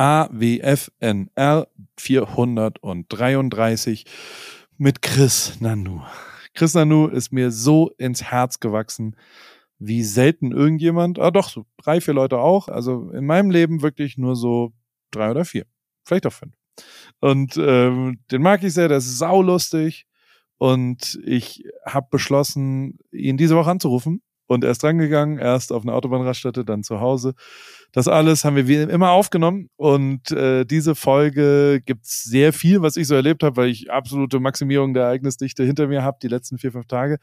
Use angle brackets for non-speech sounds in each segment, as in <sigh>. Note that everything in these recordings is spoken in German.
AWFNR 433 mit Chris Nanu. Chris Nanu ist mir so ins Herz gewachsen, wie selten irgendjemand, ah doch, so drei, vier Leute auch. Also in meinem Leben wirklich nur so drei oder vier. Vielleicht auch fünf. Und ähm, den mag ich sehr, der ist saulustig. Und ich habe beschlossen, ihn diese Woche anzurufen. Und er ist drangegangen, erst auf einer Autobahnraststätte, dann zu Hause. Das alles haben wir wie immer aufgenommen. Und äh, diese Folge gibt's sehr viel, was ich so erlebt habe, weil ich absolute Maximierung der Ereignisdichte hinter mir habe, die letzten vier, fünf Tage.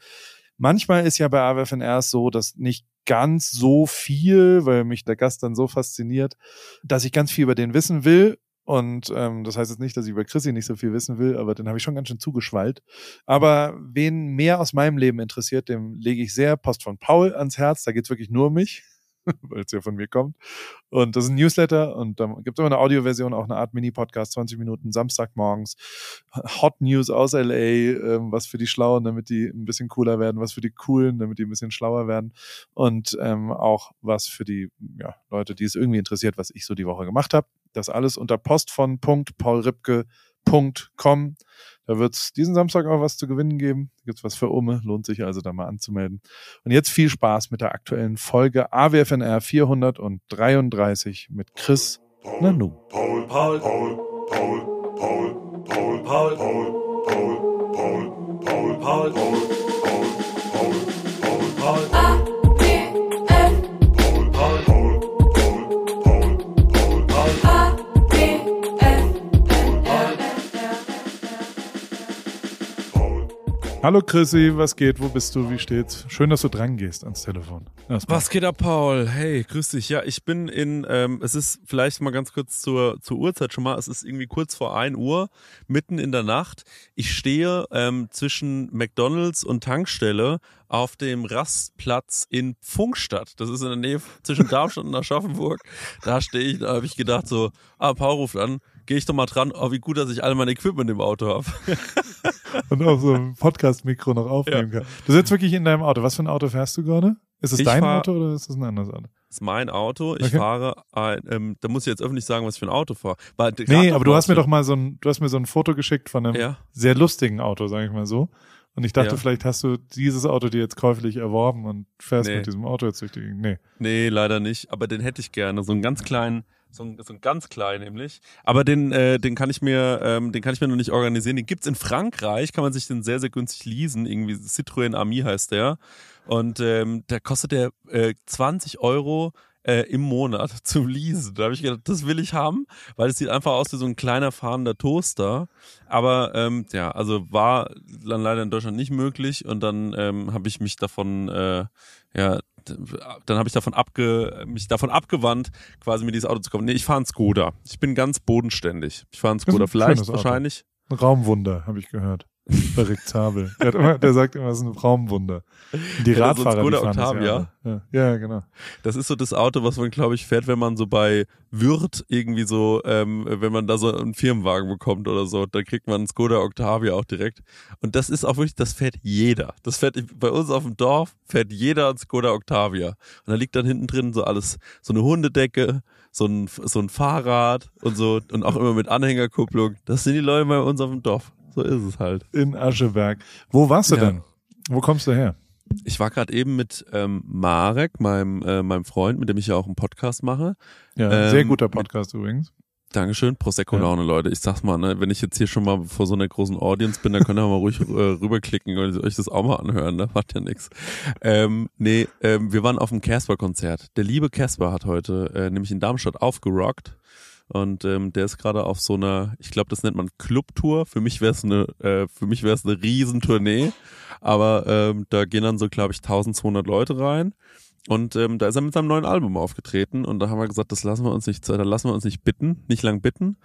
Manchmal ist ja bei AWFNR so, dass nicht ganz so viel, weil mich der Gast dann so fasziniert, dass ich ganz viel über den wissen will. Und ähm, das heißt jetzt nicht, dass ich über Chrissy nicht so viel wissen will, aber den habe ich schon ganz schön zugeschwallt. Aber wen mehr aus meinem Leben interessiert, dem lege ich sehr Post von Paul ans Herz. Da geht's wirklich nur um mich. <laughs> weil es ja von mir kommt. Und das ist ein Newsletter und da gibt es immer eine Audioversion, auch eine Art Mini-Podcast, 20 Minuten Samstagmorgens. Hot News aus LA, ähm, was für die Schlauen, damit die ein bisschen cooler werden, was für die Coolen, damit die ein bisschen schlauer werden. Und ähm, auch was für die ja, Leute, die es irgendwie interessiert, was ich so die Woche gemacht habe. Das alles unter Post von .paulripke.com. Da wird es diesen Samstag auch was zu gewinnen geben. Gibt es was für Umme. Lohnt sich also da mal anzumelden. Und jetzt viel Spaß mit der aktuellen Folge AWFNR 433 mit Chris Nanu. Paul, Paul, Paul, Paul, Paul, Paul, Paul, Paul, Paul, Paul, Paul, Paul, Paul. Hallo Chrissy, was geht? Wo bist du? Wie steht's? Schön, dass du dran gehst ans Telefon. Erstmal. Was geht ab, Paul? Hey, grüß dich. Ja, ich bin in, ähm, es ist vielleicht mal ganz kurz zur, zur Uhrzeit schon mal, es ist irgendwie kurz vor ein Uhr, mitten in der Nacht. Ich stehe ähm, zwischen McDonalds und Tankstelle auf dem Rastplatz in Funkstadt. Das ist in der Nähe zwischen Darmstadt und Aschaffenburg. Da stehe ich, da habe ich gedacht so, ah, Paul ruft an, gehe ich doch mal dran, oh, wie gut, dass ich all mein Equipment im Auto habe. <laughs> Und auch so ein Podcast-Mikro noch aufnehmen ja. kann. Du sitzt wirklich in deinem Auto. Was für ein Auto fährst du gerade? Ist es ich dein fahr, Auto oder ist es ein anderes Auto? Das ist mein Auto. Ich okay. fahre ein, ähm, da muss ich jetzt öffentlich sagen, was ich für ein Auto fahre. Nee, aber du hast mir doch mal so ein, du hast mir so ein Foto geschickt von einem ja. sehr lustigen Auto, sage ich mal so. Und ich dachte, ja. vielleicht hast du dieses Auto dir jetzt käuflich erworben und fährst nee. mit diesem Auto jetzt durch die Gegend. Nee. Nee, leider nicht. Aber den hätte ich gerne. So einen ganz kleinen, so ein, so ein ganz klein nämlich. Aber den, äh, den kann ich mir, ähm, den kann ich mir noch nicht organisieren. Den gibt's in Frankreich, kann man sich den sehr, sehr günstig leasen. Irgendwie Citroën Ami heißt der. Und ähm, da kostet der äh, 20 Euro äh, im Monat <laughs> zum Leasen. Da habe ich gedacht, das will ich haben, weil es sieht einfach aus wie so ein kleiner fahrender Toaster. Aber ähm, ja, also war dann leider in Deutschland nicht möglich und dann ähm, habe ich mich davon äh, ja dann habe ich davon abge, mich davon abgewandt, quasi mit dieses Auto zu kommen. Nee, ich fahre einen Skoda. Ich bin ganz bodenständig. Ich fahre einen Skoda, vielleicht wahrscheinlich. Ein Raumwunder, habe ich gehört. <laughs> Zabel. Der, immer, der, sagt immer, es ist ein Raumwunder. Die ja, Radfahrer, so die fahren Octavia. Ja. ja, genau. Das ist so das Auto, was man, glaube ich, fährt, wenn man so bei Würth irgendwie so, ähm, wenn man da so einen Firmenwagen bekommt oder so, dann kriegt man einen Skoda Octavia auch direkt. Und das ist auch wirklich, das fährt jeder. Das fährt bei uns auf dem Dorf, fährt jeder einen Skoda Octavia. Und da liegt dann hinten drin so alles, so eine Hundedecke, so ein, so ein Fahrrad und so, und auch immer mit Anhängerkupplung. Das sind die Leute bei uns auf dem Dorf. So ist es halt. In Ascheberg. Wo warst du ja. denn? Wo kommst du her? Ich war gerade eben mit ähm, Marek, meinem, äh, meinem Freund, mit dem ich ja auch einen Podcast mache. Ja, ähm, sehr guter Podcast mit, übrigens. Dankeschön. Prosecco-Laune, ja. Leute. Ich sag's mal, ne, wenn ich jetzt hier schon mal vor so einer großen Audience bin, dann könnt ihr mal ruhig äh, rüberklicken und euch das auch mal anhören, ne? Macht ja nix. Ähm, nee, ähm, wir waren auf dem Casper-Konzert. Der liebe Casper hat heute äh, nämlich in Darmstadt aufgerockt. Und ähm, der ist gerade auf so einer, ich glaube, das nennt man Clubtour. Für mich wäre es eine, äh, für mich wäre es eine Riesentournee. Aber ähm, da gehen dann so, glaube ich, 1200 Leute rein. Und ähm, da ist er mit seinem neuen Album aufgetreten und da haben wir gesagt, das lassen wir uns nicht, da lassen wir uns nicht bitten, nicht lang bitten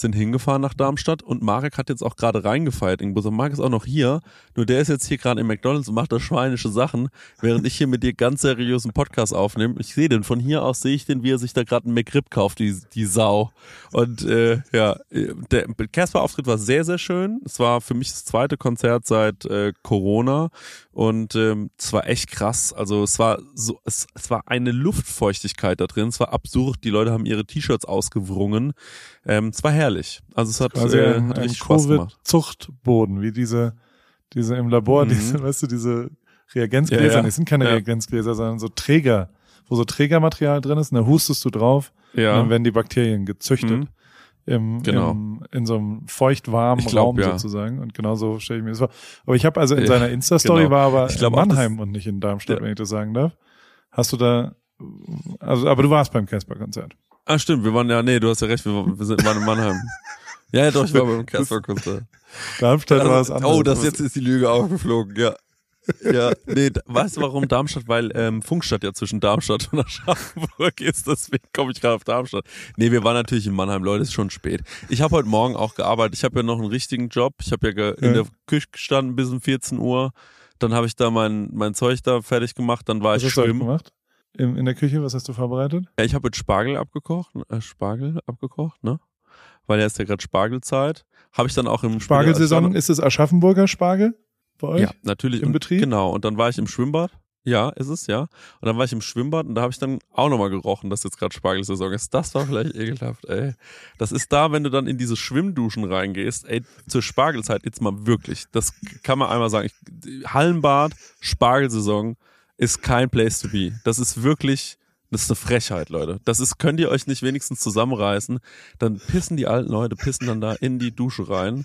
sind hingefahren nach Darmstadt und Marek hat jetzt auch gerade reingefeiert. Irgendwo so, Marek ist auch noch hier, nur der ist jetzt hier gerade in McDonalds und macht da schweinische Sachen, während ich hier mit dir ganz seriösen Podcast aufnehme. Ich sehe den, von hier aus sehe ich den, wie er sich da gerade einen McRib kauft, die, die Sau. Und äh, ja, der Casper-Auftritt war sehr, sehr schön. Es war für mich das zweite Konzert seit äh, Corona und ähm, es war echt krass. Also es war so, es, es war eine Luftfeuchtigkeit da drin. Es war absurd. Die Leute haben ihre T-Shirts ausgewrungen. Ähm, es war herrlich. Also es hat, Quasi äh, ein, hat richtig Spaß gemacht. Covid-Zuchtboden, wie diese, diese im Labor, Mhm. diese, weißt du, diese Reagenzgläser, Ja, ja. es sind keine Ja. Reagenzgläser, sondern so Träger, wo so Trägermaterial drin ist, und da hustest du drauf und Ja. dann werden die Bakterien gezüchtet. Mhm. Im, Genau. im, in so einem feucht-warmen Raum ja. sozusagen. Und genauso stelle ich mir das vor. Aber ich habe also in Ja, seiner Insta-Story genau. war aber in auch, das- Mannheim und nicht in Darmstadt, Ja. wenn ich das sagen darf. Hast du da, also, aber du warst beim Casper-Konzert. Ah, stimmt. Wir waren ja, nee, du hast ja recht. Wir, waren- wir sind, waren in Mannheim. <laughs> Ja, ja, doch, ich war beim Casper-Konzert. Darmstadt war es Also, anders. oh, das jetzt ist die Lüge aufgeflogen, ja. Ja, nee, weißt du warum Darmstadt? Weil ähm, Funkstadt ja zwischen Darmstadt und Aschaffenburg ist, deswegen komme ich gerade auf Darmstadt. Nee, wir waren natürlich in Mannheim, Leute, ist schon spät. Ich habe heute Morgen auch gearbeitet, ich habe ja noch einen richtigen Job, ich habe ja ge in Ja. der Küche gestanden bis um 14 Uhr, dann habe ich da mein, mein Zeug da fertig gemacht, dann war Was ich hast du schwimmen. gemacht? In, in der Küche, was hast du vorbereitet? Ja, ich habe jetzt Spargel abgekocht, äh, Spargel abgekocht, ne? Weil ja ist ja gerade Spargelzeit. Habe ich dann auch im Spargelsaison, ist es Aschaffenburger Spargel bei euch? Ja, natürlich. Im Betrieb? Genau. Und dann war ich im Schwimmbad. Ja, ist es, ja. Und dann war ich im Schwimmbad und da habe ich dann auch nochmal gerochen, dass jetzt gerade Spargelsaison ist. Das war vielleicht ekelhaft, ey. Das ist da, wenn du dann in diese Schwimmduschen reingehst, ey, zur Spargelzeit jetzt mal wirklich. Das kann man einmal sagen. Ich, Hallenbad, Spargelsaison ist kein place to be. Das ist wirklich, das ist eine Frechheit, Leute. Das ist, könnt ihr euch nicht wenigstens zusammenreißen. Dann pissen die alten Leute, pissen dann da in die Dusche rein.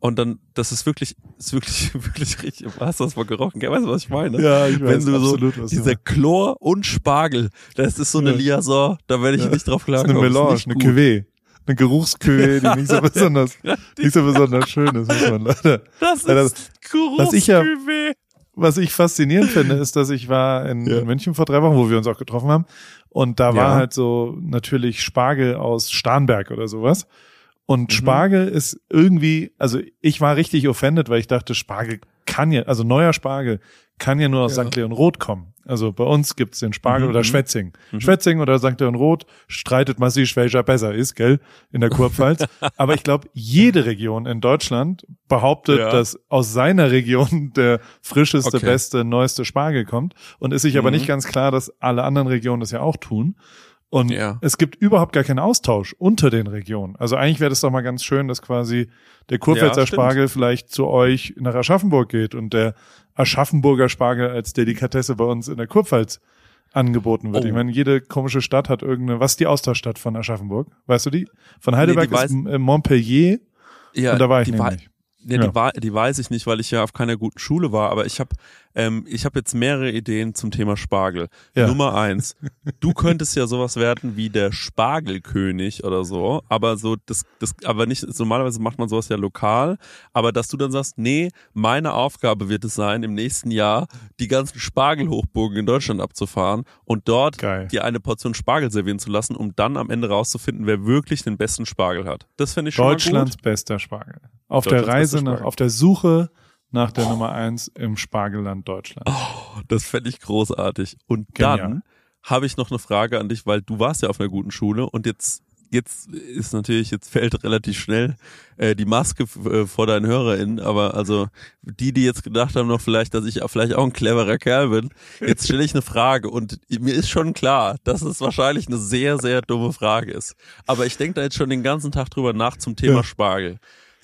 Und dann, das ist wirklich, ist wirklich, <laughs> wirklich richtig. Hast du das mal gerochen? Weißt du, was ich meine? Ja, ich Wenn weiß du absolut, so, was dieser. Chlor und Spargel, das ist so eine Ja. Liaison, da werde ich Ja. nicht drauf Das ist klarkommen. eine Melange, eine. Cuvée. Eine Geruchskühe, die <laughs> nicht so besonders, nicht so besonders schön ist, muss man leider. <laughs> Das ist Geruchsküwe. Was ich faszinierend finde, ist, dass ich war in, Ja. in München vor drei Wochen, wo wir uns auch getroffen haben. Und da war Ja. halt so natürlich Spargel aus Starnberg oder sowas. Und Mhm. Spargel ist irgendwie, also ich war richtig offended, weil ich dachte, Spargel kann ja, also neuer Spargel kann ja nur aus Ja. St. Leon Roth kommen. Also bei uns gibt's den Spargel Mhm, oder mhm. Schwetzing. Mhm. Schwetzing oder St. Leon Roth streitet massiv, welcher besser ist, gell, in der Kurpfalz. <laughs> Aber ich glaube, jede Region in Deutschland behauptet, Ja. dass aus seiner Region der frischeste, Okay. beste, neueste Spargel kommt. Und ist sich aber Mhm. nicht ganz klar, dass alle anderen Regionen das ja auch tun. Und Ja. es gibt überhaupt gar keinen Austausch unter den Regionen. Also eigentlich wäre das doch mal ganz schön, dass quasi der Kurpfälzer Ja. Spargel vielleicht zu euch nach Aschaffenburg geht und der Aschaffenburger Spargel als Delikatesse bei uns in der Kurpfalz angeboten wird. Oh. Ich meine, jede komische Stadt hat irgendeine, was ist die Austauschstadt von Aschaffenburg? Weißt du die? Von Heidelberg die ist weiß- äh, Montpellier Ja, und da war ich die, wei- nämlich. Ja, Ja. Die, wei- die weiß ich nicht, weil ich ja auf keiner guten Schule war, aber ich habe ähm, ich hab jetzt mehrere Ideen zum Thema Spargel. Ja. Nummer eins, <laughs> du könntest ja sowas werden wie der Spargelkönig oder so, aber so das, das aber nicht, normalerweise macht man sowas ja lokal, aber dass du dann sagst, nee, meine Aufgabe wird es sein, im nächsten Jahr die ganzen Spargelhochburgen in Deutschland abzufahren und dort Geil. dir eine Portion Spargel servieren zu lassen, um dann am Ende rauszufinden, wer wirklich den besten Spargel hat. Das finde ich schon Deutschlands bester Spargel. Auf der Reise, nach, auf der Suche nach der Nummer eins im Spargelland Deutschland. Das fände ich großartig. Und Genial. dann habe ich noch eine Frage an dich, weil du warst ja auf einer guten Schule und jetzt jetzt ist natürlich jetzt fällt relativ schnell äh, die Maske äh, vor deinen HörerInnen, aber also die, die jetzt gedacht haben noch vielleicht, dass ich vielleicht auch ein cleverer Kerl bin, jetzt stelle ich eine Frage und mir ist schon klar, dass es wahrscheinlich eine sehr sehr dumme Frage ist. Aber ich denke da jetzt schon den ganzen Tag drüber nach zum Thema Ja. Spargel.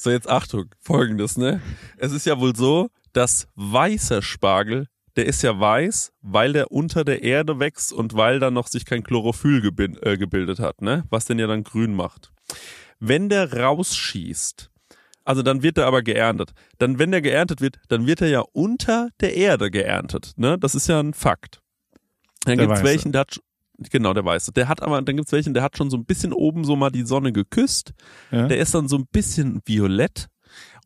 So jetzt Achtung, folgendes, ne? Es ist ja wohl so, dass weißer Spargel der ist ja weiß, weil der unter der Erde wächst und weil da noch sich kein Chlorophyll gebin- äh, gebildet hat, ne? Was den ja dann grün macht. Wenn der rausschießt, also dann wird er aber geerntet. Dann, wenn der geerntet wird, dann wird er ja unter der Erde geerntet, ne? Das ist ja ein Fakt. Dann gibt's Weiße. welchen, der hat, genau, der Weiße. Der hat aber, dann gibt's welchen, der hat schon so ein bisschen oben so mal die Sonne geküsst. Ja? Der ist dann so ein bisschen violett.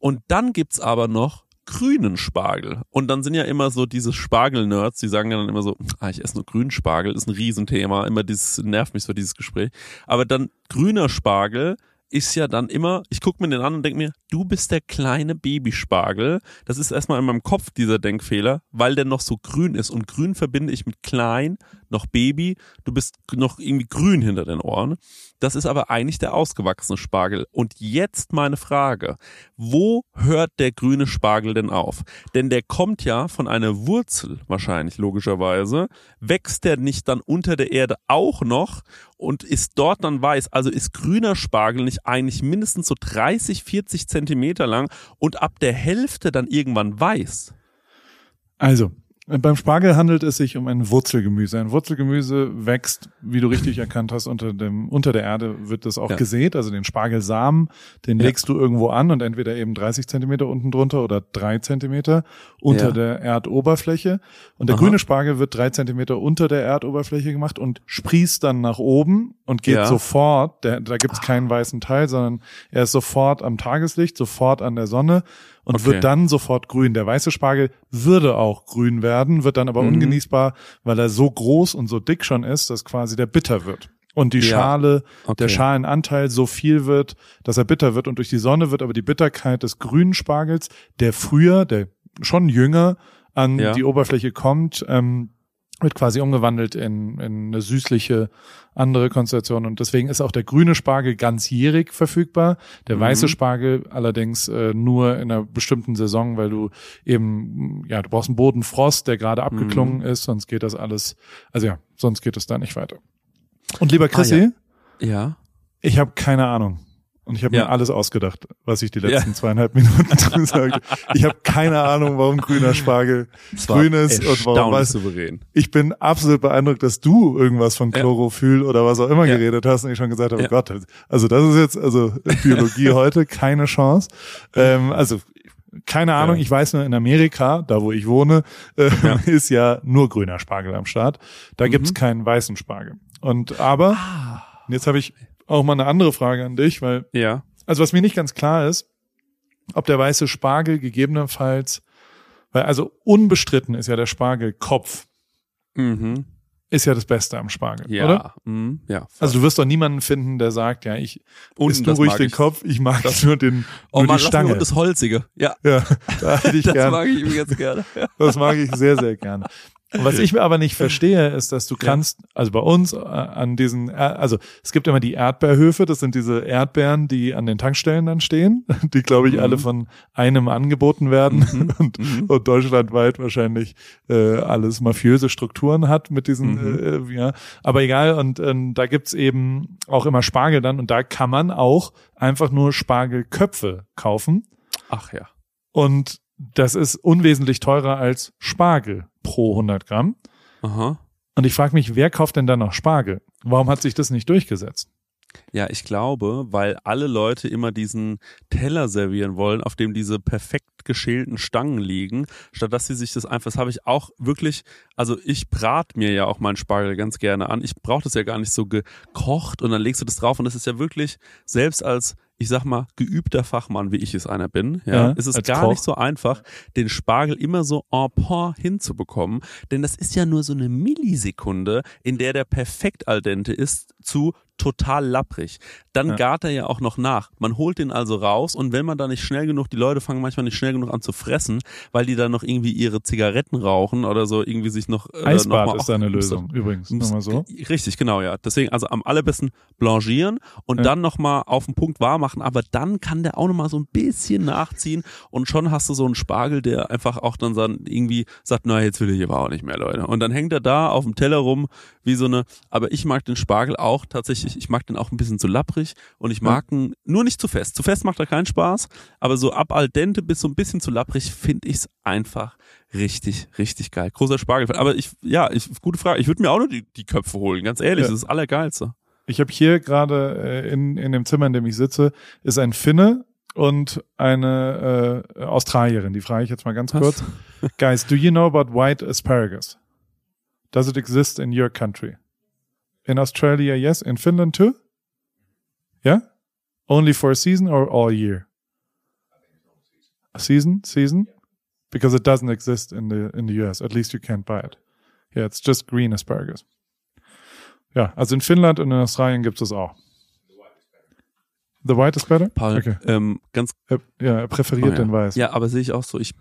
Und dann gibt's aber noch grünen Spargel. Und dann sind ja immer so diese Spargel-Nerds, die sagen ja dann immer so, ah, ich esse nur grünen Spargel, ist ein Riesenthema. Immer dieses, nervt mich so dieses Gespräch. Aber dann grüner Spargel ist ja dann immer, ich gucke mir den an und denke mir, du bist der kleine Babyspargel. Das ist erstmal in meinem Kopf dieser Denkfehler, weil der noch so grün ist. Und grün verbinde ich mit klein, noch Baby, du bist noch irgendwie grün hinter den Ohren. Das ist aber eigentlich der ausgewachsene Spargel. Und jetzt meine Frage, wo hört der grüne Spargel denn auf? Denn der kommt ja von einer Wurzel wahrscheinlich logischerweise. Wächst der nicht dann unter der Erde auch noch und ist dort dann weiß? Also ist grüner Spargel nicht eigentlich mindestens so 30, 40 Zentimeter lang und ab der Hälfte dann irgendwann weiß? Also, beim Spargel handelt es sich um ein Wurzelgemüse. Ein Wurzelgemüse wächst, wie du richtig erkannt hast, unter dem unter der Erde wird das auch ja. gesät. Also den Spargelsamen, den ja. legst du irgendwo an und entweder eben 30 Zentimeter unten drunter oder drei Zentimeter unter ja. der Erdoberfläche. Und der Aha. grüne Spargel wird drei Zentimeter unter der Erdoberfläche gemacht und sprießt dann nach oben und geht sofort. Der, da gibt's keinen weißen Teil, sondern er ist sofort am Tageslicht, sofort an der Sonne und okay. wird dann sofort grün. Der weiße Spargel würde auch grün werden, wird dann aber mhm. ungenießbar, weil er so groß und so dick schon ist, dass quasi der bitter wird. Und die ja. Schale, okay. der Schalenanteil so viel wird, dass er bitter wird. Und durch die Sonne wird aber die Bitterkeit des grünen Spargels, der früher, der schon jünger an ja. die Oberfläche kommt, ähm, wird quasi umgewandelt in, in eine süßliche andere Konstellation und deswegen ist auch der grüne Spargel ganzjährig verfügbar, der mhm. weiße Spargel allerdings äh, nur in einer bestimmten Saison, weil du eben ja du brauchst einen Bodenfrost, der gerade abgeklungen mhm. ist, sonst geht das alles, also ja, sonst geht es da nicht weiter. Und lieber Chrissy, ah, ja. ja. ich habe keine Ahnung. Und ich habe ja. mir alles ausgedacht, was ich die letzten ja. zweieinhalb <laughs> Minuten gesagt habe. Ich habe keine Ahnung, warum grüner Spargel grün ist und warum was. Souverän. Ich bin absolut beeindruckt, dass du irgendwas von Chlorophyll ja. oder was auch immer geredet hast und ich schon gesagt habe, oh Gott, also das ist jetzt, also Biologie <laughs> heute, keine Chance. Ähm, also keine Ahnung, ja. ich weiß nur, in Amerika, da wo ich wohne, äh, ja. <laughs> ist ja nur grüner Spargel am Start. Da mhm. gibt's keinen weißen Spargel. Und aber, ah. jetzt habe ich auch mal eine andere Frage an dich, weil, ja. also was mir nicht ganz klar ist, ob der weiße Spargel gegebenenfalls, weil also unbestritten ist ja der Spargelkopf. Mhm. Ist ja das Beste am Spargel, ja. oder? Mhm. Ja. Voll. Also du wirst doch niemanden finden, der sagt, ja, ich isst nur ruhig den ich. Kopf, ich mag das, nur den oh, nur man, die Stange. Und das Holzige. Ja. Ja, <laughs> da hätte ich das gern. mag ich ihm jetzt gerne. Das mag ich sehr, sehr gerne. Was ich mir aber nicht verstehe, ist, dass du kannst, also bei uns äh, an diesen, also es gibt immer die Erdbeerhöfe, das sind diese Erdbeeren, die an den Tankstellen dann stehen, <laughs> die glaube ich mhm. alle von einem angeboten werden mhm. <laughs> Und, mhm. und, deutschlandweit wahrscheinlich äh, alles mafiöse Strukturen hat mit diesen, mhm. äh, ja, aber egal und äh, da gibt's eben auch immer Spargel dann und da kann man auch einfach nur Spargelköpfe kaufen. Ach ja. Und das ist unwesentlich teurer als Spargel pro 100 Gramm. Aha. Und ich frage mich, wer kauft denn dann noch Spargel? Warum hat sich das nicht durchgesetzt? Ja, ich glaube, weil alle Leute immer diesen Teller servieren wollen, auf dem diese perfekt geschälten Stangen liegen, statt dass sie sich das einfach, das habe ich auch wirklich, also ich brate mir ja auch meinen Spargel ganz gerne an. Ich brauche das ja gar nicht so gekocht und dann legst du das drauf und das ist ja wirklich, selbst als ich sag mal, geübter Fachmann, wie ich es einer bin, ja, ja ist es gar Koch. nicht so einfach, den Spargel immer so en point hinzubekommen, denn das ist ja nur so eine Millisekunde, in der der perfekt al dente ist, zu total lapprig. Dann ja. gart er ja auch noch nach. Man holt den also raus und wenn man da nicht schnell genug, die Leute fangen manchmal nicht schnell genug an zu fressen, weil die dann noch irgendwie ihre Zigaretten rauchen oder so irgendwie sich noch äh, Eisbad noch ist eine Lösung übrigens, nochmal so. Richtig, genau, ja. Deswegen also am allerbesten blanchieren und ja. dann nochmal auf den Punkt warm machen, aber dann kann der auch nochmal so ein bisschen nachziehen und schon hast du so einen Spargel, der einfach auch dann irgendwie sagt, na, jetzt will ich aber auch nicht mehr, Leute. Und dann hängt er da auf dem Teller rum wie so eine, aber ich mag den Spargel auch tatsächlich, ich mag den auch ein bisschen zu lapprig und ich mag ihn nur nicht zu fest. Zu fest macht er keinen Spaß, aber so ab al dente bis so ein bisschen zu lapprig finde ich es einfach richtig, richtig geil. Großer Spargel. Aber ich, ja, ich, gute Frage. Ich würde mir auch nur die, die Köpfe holen, ganz ehrlich, ja. das ist das Allergeilste. Ich habe hier gerade äh, in, in dem Zimmer, in dem ich sitze, ist ein Finne und eine äh, Australierin. Die frage ich jetzt mal ganz Was? kurz. <laughs> Guys, do you know about white asparagus? Does it exist in your country? In Australia, yes. In Finland too? Yeah? Only for a season or all year? A season? Season? Because it doesn't exist in the in the US. At least you can't buy it. Yeah, it's just green asparagus. Ja, also in Finnland und in Australien gibt es auch. The white is better? Paul, okay. ähm, ganz. Er, ja, er präferiert oh, ja. den weiß. Ja, aber sehe ich auch so. Ich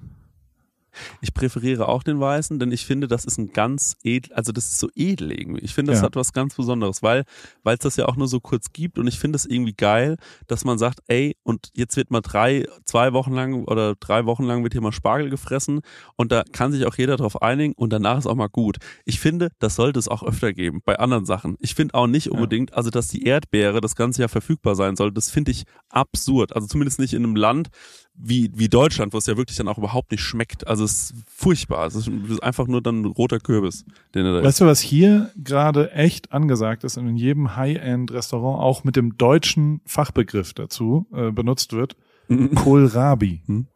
Ich präferiere auch den weißen, denn ich finde, das ist ein ganz edel, also das ist so edel irgendwie. Ich finde, das Ja. hat was ganz Besonderes, weil weil es das ja auch nur so kurz gibt und ich finde es irgendwie geil, dass man sagt, ey, und jetzt wird mal drei, zwei Wochen lang oder drei Wochen lang wird hier mal Spargel gefressen und da kann sich auch jeder drauf einigen und danach ist auch mal gut. Ich finde, das sollte es auch öfter geben bei anderen Sachen. Ich finde auch nicht unbedingt, also dass die Erdbeere das ganze Jahr verfügbar sein soll, das finde ich absurd. Also zumindest nicht in einem Land wie, wie Deutschland, wo es ja wirklich dann auch überhaupt nicht schmeckt. Also es ist furchtbar. Es ist einfach nur dann ein roter Kürbis, den er da Weißt du, was hier gerade echt angesagt ist und in jedem High-End-Restaurant auch mit dem deutschen Fachbegriff dazu äh, benutzt wird? isst. Kohlrabi. Hm?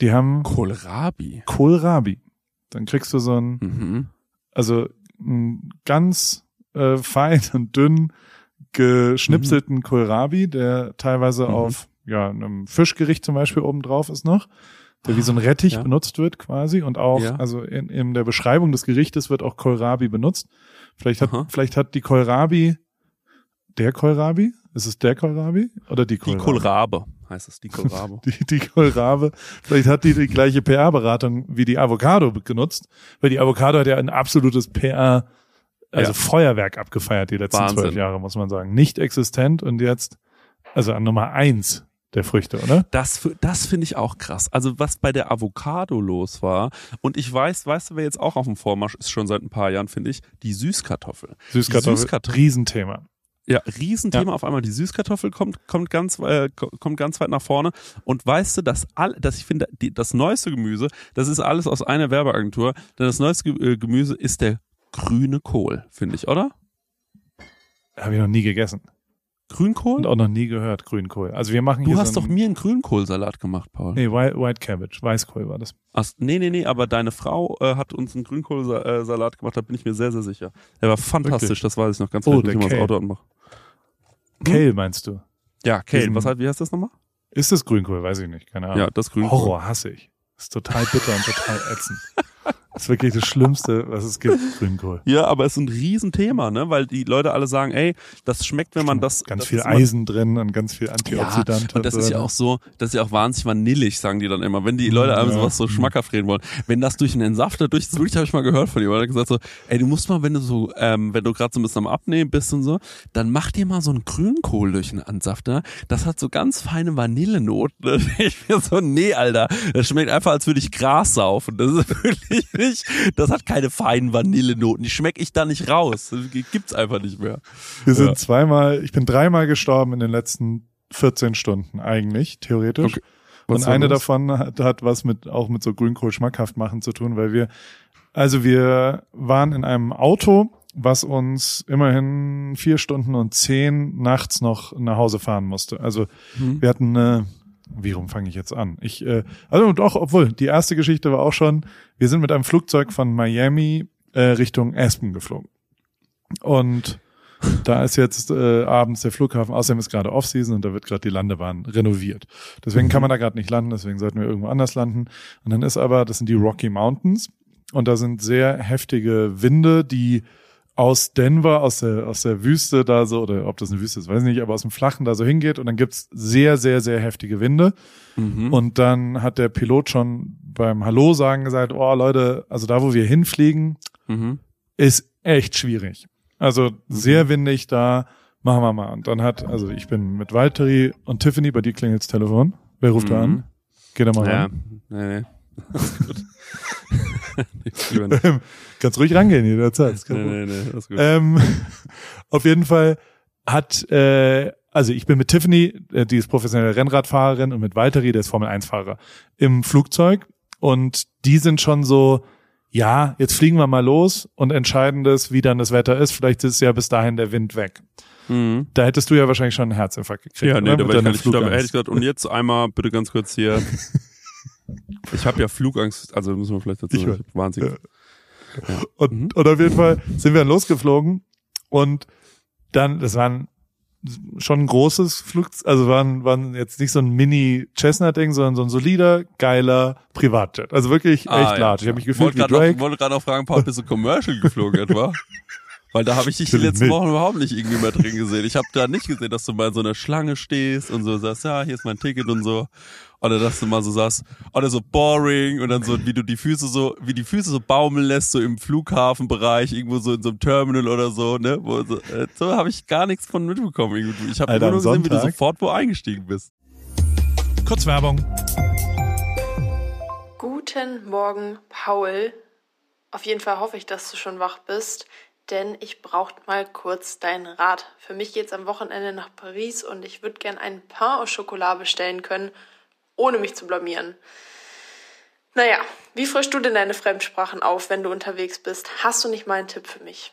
Die haben Kohlrabi. Kohlrabi. Dann kriegst du so ein, Mhm. also einen ganz äh, <laughs> fein und dünn geschnipselten Kohlrabi, der teilweise Mhm. auf ja, einem Fischgericht zum Beispiel oben drauf ist noch, der wie so ein Rettich Ja. benutzt wird quasi und auch, Ja. also in, in der Beschreibung des Gerichtes wird auch Kohlrabi benutzt. Vielleicht hat, Aha. vielleicht hat die Kohlrabi, der Kohlrabi? Ist es der Kohlrabi oder die Die Kohlrabi? Kohlrabe heißt es, die Kohlrabe. <laughs> Die, die Kohlrabi, vielleicht hat die die gleiche PR-Beratung wie die Avocado genutzt, weil die Avocado hat ja ein absolutes PR, also Ja. Feuerwerk abgefeiert die letzten zwölf Jahre, muss man sagen. Nicht existent und jetzt, also an Nummer eins der Früchte, oder? Das, das finde ich auch krass. Also was bei der Avocado los war und ich weiß, weißt du, wer jetzt auch auf dem Vormarsch ist schon seit ein paar Jahren, finde ich, die Süßkartoffel. Süßkartoffel, Süßkartoffel. Riesenthema. Ja, Riesenthema auf einmal. Die Süßkartoffel kommt, kommt ganz, äh, ko- kommt ganz weit nach vorne. Und weißt du, dass all, dass ich finde, die, das neueste Gemüse, das ist alles aus einer Werbeagentur, denn das neueste äh, Gemüse ist der grüne Kohl, finde ich, oder? Habe ich noch nie gegessen Grünkohl? und auch noch nie gehört, Grünkohl. Also wir machen Du hier hast so doch mir einen Grünkohlsalat gemacht, Paul. Nee, White, White Cabbage, Weißkohl war das. Ach, nee, nee, nee, aber deine Frau äh, hat uns einen Grünkohlsalat gemacht, da bin ich mir sehr, sehr sicher. Der war fantastisch, Wirklich? das weiß ich noch ganz Oh, genau. der ich mal das Kale. Auto anmachen. Kale meinst du? Ja, Kale, Diesen- was halt, wie heißt das nochmal? Ist das Grünkohl? Weiß ich nicht, keine Ahnung. Ja, das Grünkohl. Horror hasse ich. Ist total bitter und total ätzend. <laughs> ist wirklich das Schlimmste, was es gibt, Grünkohl. Ja, aber es ist ein Riesenthema, ne? Weil die Leute alle sagen, ey, das schmeckt, wenn man das. Ganz das viel Eisen drin und ganz viel Ja, Antioxidant. und das ist ja auch so, das ist ja auch wahnsinnig vanillig, sagen die dann immer. Wenn die Leute einem Ja. sowas so schmackhaft reden wollen. Wenn das durch einen Entsafter durch ist, wirklich habe ich mal gehört von jemandem, gesagt so, ey, du musst mal, wenn du so, ähm, wenn du gerade so ein bisschen am Abnehmen bist und so, dann mach dir mal so einen Grünkohl durch einen Entsafter. Das hat so ganz feine Vanillenoten. <laughs> Ich bin so, nee, Alter, das schmeckt einfach, als würde ich Gras saufen. Das ist <laughs> wirklich nicht, das hat keine feinen Vanillenoten. Die schmecke ich da nicht raus. Das gibt's einfach nicht mehr. Wir sind Ja. zweimal, ich bin dreimal gestorben in den letzten 14 Stunden eigentlich, theoretisch. Okay. Und eine davon hat, hat was mit, auch mit so Grünkohl schmackhaft machen zu tun, weil wir, also wir waren in einem Auto, was uns immerhin vier Stunden und zehn nachts noch nach Hause fahren musste. Also Hm. wir hatten eine, wie rum fange ich jetzt an? Ich, äh, also doch, obwohl, die erste Geschichte war auch schon, wir sind mit einem Flugzeug von Miami äh, Richtung Aspen geflogen. Und da ist jetzt äh, abends der Flughafen, außerdem ist gerade Offseason und da wird gerade die Landebahn renoviert. Deswegen kann man da gerade nicht landen, deswegen sollten wir irgendwo anders landen. Und dann ist aber, das sind die Rocky Mountains und da sind sehr heftige Winde, die aus Denver, aus der, aus der Wüste da so, oder ob das eine Wüste ist, weiß ich nicht, aber aus dem Flachen da so hingeht und dann gibt's sehr, sehr, sehr heftige Winde. Mhm. Und dann hat der Pilot schon beim Hallo sagen gesagt, oh Leute, also da, wo wir hinfliegen, Mhm. ist echt schwierig. Also sehr windig da, machen wir mal. Und dann hat, also ich bin mit Valtteri und Tiffany, bei dir klingelt's Telefon. Wer ruft da Mhm. an? Geh da mal Ja, ran. nee, nee. <laughs> <laughs> <laughs> Ich. Kannst ruhig rangehen jederzeit. ist Nee, nee, nee, alles gut. Ähm, <laughs> auf jeden Fall hat, äh, also ich bin mit Tiffany, äh, die ist professionelle Rennradfahrerin, und mit Valtteri, der ist Formel-1-Fahrer, im Flugzeug. Und die sind schon so, ja, jetzt fliegen wir mal los und entscheidendes, wie dann das Wetter ist. Vielleicht ist ja bis dahin der Wind weg. Mhm. Da hättest du ja wahrscheinlich schon einen Herzinfarkt gekriegt. Ja, nee, da war ich nicht, da hätte ich gesagt, und jetzt einmal bitte ganz kurz hier. <laughs> Ich habe ja Flugangst, also müssen wir vielleicht dazu Ich sagen, ich hab Und, Mhm. und auf jeden Fall sind wir dann losgeflogen und dann, das waren schon ein großes Flug, also waren, waren jetzt nicht so ein Mini-Cessna-Ding, sondern so ein solider, geiler Privatjet. Also wirklich echt Ah, ja. large. Ich habe mich gefühlt wollte wie Drake. Wollte gerade auch fragen, Paul, bist du Commercial geflogen etwa? <laughs> Weil da habe ich dich die letzten Wochen überhaupt nicht irgendwie mehr drin gesehen. Ich habe da nicht gesehen, dass du mal in so einer Schlange stehst und so sagst, ja, hier ist mein Ticket und so. Oder dass du mal so sagst, oder so boring und dann so, wie du die Füße so, wie die Füße so baumeln lässt, so im Flughafenbereich, irgendwo so in so einem Terminal oder so, ne? Wo, so äh, so habe ich gar nichts von mitbekommen. Irgendwie. Ich habe nur gesehen, Sonntag. wie du sofort wo eingestiegen bist. Kurz Werbung. Guten Morgen, Paul. Auf jeden Fall hoffe ich, dass du schon wach bist, denn ich brauche mal kurz deinen Rat. Für mich geht's am Wochenende nach Paris und ich würde gern einen Pain au Chocolat bestellen können ohne mich zu blamieren. Naja, wie frischst du denn deine Fremdsprachen auf, wenn du unterwegs bist? Hast du nicht mal einen Tipp für mich?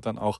dann auch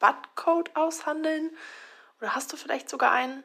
Rabattcode aushandeln? Oder hast du vielleicht sogar einen?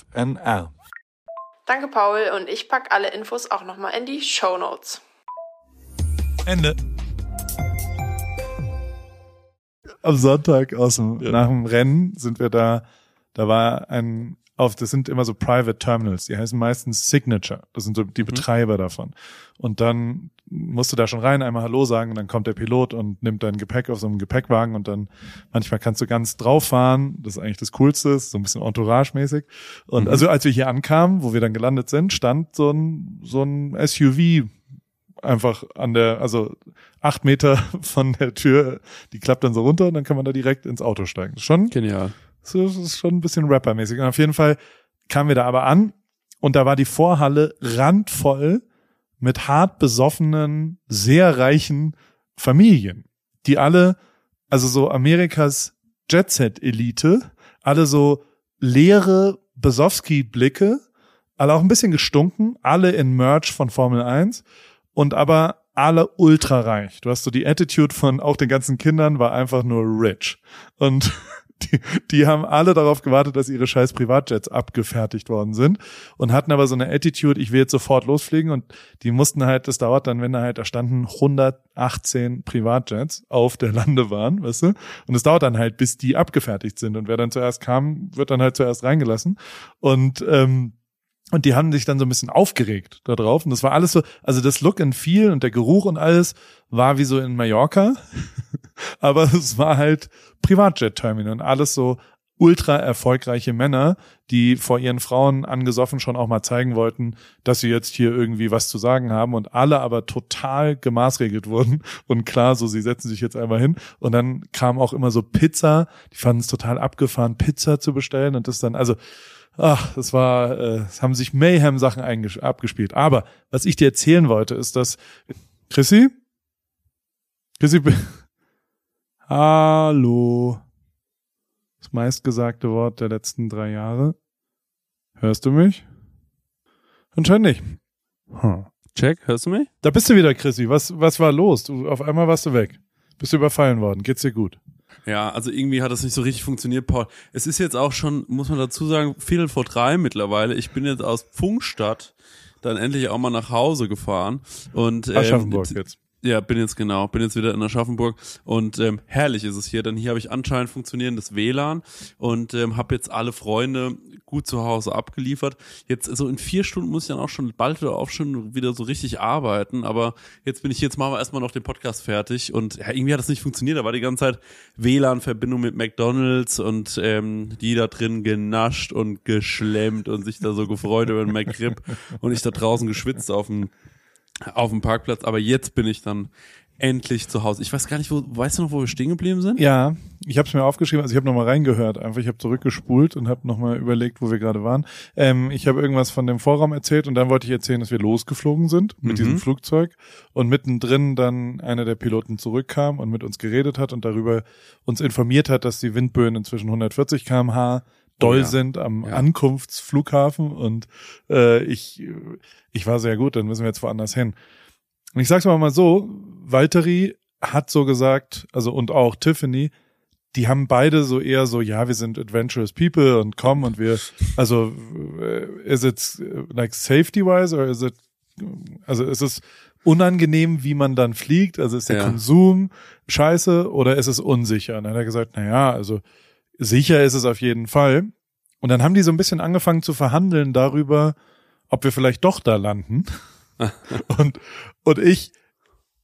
Danke Paul und ich packe alle Infos auch nochmal in die Show Notes. Ende am Sonntag aus dem, ja. nach dem Rennen sind wir da, da war ein, auf, das sind immer so Private Terminals, die heißen meistens Signature. Das sind so die mhm. Betreiber mhm. davon. Und dann musst du da schon rein, einmal Hallo sagen und dann kommt der Pilot und nimmt dein Gepäck auf so einem Gepäckwagen und dann manchmal kannst du ganz drauf fahren. Das ist eigentlich das Coolste, so ein bisschen Entourage-mäßig. Und mhm. also als wir hier ankamen, wo wir dann gelandet sind, stand so ein, so ein SUV einfach an der, also acht Meter <laughs> von der Tür, die klappt dann so runter und dann kann man da direkt ins Auto steigen. Schon genial. So, das ist schon ein bisschen rappermäßig. Und auf jeden Fall kamen wir da aber an und da war die Vorhalle randvoll mit hart besoffenen, sehr reichen Familien, die alle, also so Amerikas Jet-Set-Elite, alle so leere Besowski-Blicke, alle auch ein bisschen gestunken, alle in Merch von Formel 1 und aber alle ultra reich. Du hast so die Attitude von auch den ganzen Kindern war einfach nur rich. Und <laughs> die, die haben alle darauf gewartet, dass ihre scheiß Privatjets abgefertigt worden sind und hatten aber so eine Attitude, ich will jetzt sofort losfliegen und die mussten halt, das dauert dann, wenn da halt, da standen 118 Privatjets auf der Landebahn, weißt du? Und es dauert dann halt, bis die abgefertigt sind und wer dann zuerst kam, wird dann halt zuerst reingelassen und ähm, und die haben sich dann so ein bisschen aufgeregt da drauf. Und das war alles so, also das Look and Feel und der Geruch und alles war wie so in Mallorca. <laughs> Aber es war halt Privatjet-Terminal und alles so ultra erfolgreiche Männer, die vor ihren Frauen angesoffen schon auch mal zeigen wollten, dass sie jetzt hier irgendwie was zu sagen haben und alle aber total gemaßregelt wurden und klar, so sie setzen sich jetzt einmal hin und dann kam auch immer so Pizza, die fanden es total abgefahren, Pizza zu bestellen und das dann, also ach, das war, äh, es haben sich Mayhem-Sachen abgespielt. Aber was ich dir erzählen wollte, ist, dass Chrissy, Chrissy, <laughs> hallo, das meistgesagte Wort der letzten drei Jahre. Hörst du mich? Anscheinend nicht. Hm. Check, hörst du mich? Da bist du wieder, Chrissy. Was, was war los? Du, auf einmal warst du weg. Bist du überfallen worden. Geht's dir gut? Ja, also irgendwie hat das nicht so richtig funktioniert, Paul. Es ist jetzt auch schon, muss man dazu sagen, Viertel vor drei mittlerweile. Ich bin jetzt aus Pfungstadt dann endlich auch mal nach Hause gefahren und ähm, Aschaffenburg jetzt. Ja, bin jetzt genau, bin jetzt wieder in Aschaffenburg und ähm, herrlich ist es hier, denn hier habe ich anscheinend funktionierendes WLAN und ähm, habe jetzt alle Freunde gut zu Hause abgeliefert. Jetzt so in vier Stunden muss ich dann auch schon bald wieder auch schon wieder so richtig arbeiten, aber jetzt bin ich jetzt machen wir erstmal noch den Podcast fertig und ja, irgendwie hat das nicht funktioniert. Da war die ganze Zeit WLAN-Verbindung mit McDonalds und ähm, die da drin genascht und geschlemmt und sich da so gefreut über den McRib und ich da draußen geschwitzt auf dem auf dem Parkplatz, aber jetzt bin ich dann endlich zu Hause. Ich weiß gar nicht, wo, weißt du noch, wo wir stehen geblieben sind? Ja, ich habe es mir aufgeschrieben, also ich habe nochmal reingehört, einfach ich habe zurückgespult und habe nochmal überlegt, wo wir gerade waren. Ähm, ich habe irgendwas von dem Vorraum erzählt und dann wollte ich erzählen, dass wir losgeflogen sind mit Mhm. diesem Flugzeug und mittendrin dann einer der Piloten zurückkam und mit uns geredet hat und darüber uns informiert hat, dass die Windböen inzwischen 140 kmh doll Oh ja. sind am Ja. Ankunftsflughafen und äh, ich, ich war sehr gut, dann müssen wir jetzt woanders hin. Und ich sag's aber mal so, Valtteri hat so gesagt, also und auch Tiffany, die haben beide so eher so, ja, wir sind adventurous people und kommen und wir, also äh, is it äh, like safety wise or is it, also ist es unangenehm, wie man dann fliegt? Also ist der Ja. Konsum scheiße oder ist es unsicher? Und dann hat er gesagt, na ja, also sicher ist es auf jeden Fall. Und dann haben die so ein bisschen angefangen zu verhandeln darüber, ob wir vielleicht doch da landen. <laughs> und, und ich,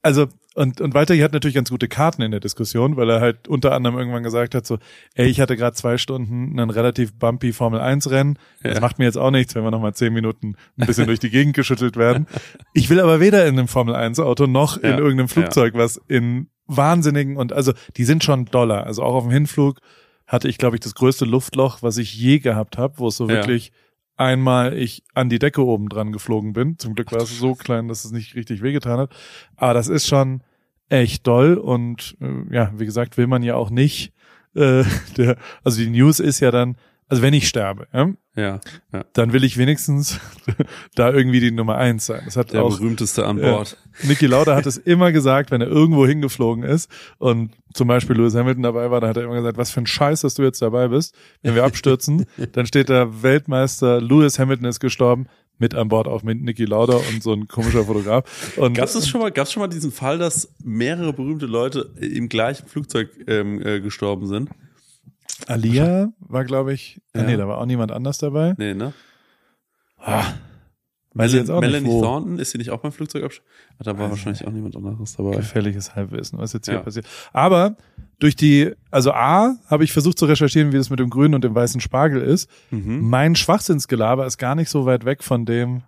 also, und, und Walter hat natürlich ganz gute Karten in der Diskussion, weil er halt unter anderem irgendwann gesagt hat, so, ey, ich hatte gerade zwei Stunden einen relativ bumpy Formel 1 Rennen. Das Ja. macht mir jetzt auch nichts, wenn wir nochmal zehn Minuten ein bisschen <laughs> durch die Gegend geschüttelt werden. Ich will aber weder in einem Formel 1 Auto noch in Ja. irgendeinem Flugzeug, was in wahnsinnigen und also die sind schon Dollar. Also auch auf dem Hinflug hatte ich, glaube ich, das größte Luftloch, was ich je gehabt habe, wo es so Ja. wirklich einmal ich an die Decke oben dran geflogen bin. Zum Glück war es so klein, dass es nicht richtig wehgetan hat. Aber das ist schon echt doll und äh, ja, wie gesagt, will man ja auch nicht. Äh, <laughs> der, also die News ist ja dann, also wenn ich sterbe, ja, Ja, ja. dann will ich wenigstens <laughs> da irgendwie die Nummer eins sein. Das hat Der auch berühmteste an. Bord. Niki Lauda hat es immer gesagt, wenn er irgendwo hingeflogen ist und zum Beispiel Lewis Hamilton dabei war, dann hat er immer gesagt, was für ein Scheiß, dass du jetzt dabei bist. Wenn wir abstürzen, <laughs> dann steht da Weltmeister Lewis Hamilton ist gestorben, mit an Bord auch mit Niki Lauda und so ein komischer Fotograf. Und Gab es schon mal, gab's schon mal diesen Fall, dass mehrere berühmte Leute im gleichen Flugzeug ähm, äh, gestorben sind? Alia war, glaube ich, ah, Ja. nee, da war auch niemand anders dabei. Nee, ne? Ah, weiß ich jetzt auch Melanie nicht. Thornton, ist sie nicht auch beim Flugzeug absch- Ah, Da war wahrscheinlich auch niemand anderes dabei. gefährliches Halbwissen, was jetzt hier Ja. passiert. Aber durch die, also A, habe ich versucht zu recherchieren, wie das mit dem grünen und dem weißen Spargel ist. Mhm. Mein Schwachsinnsgelaber ist gar nicht so weit weg von dem,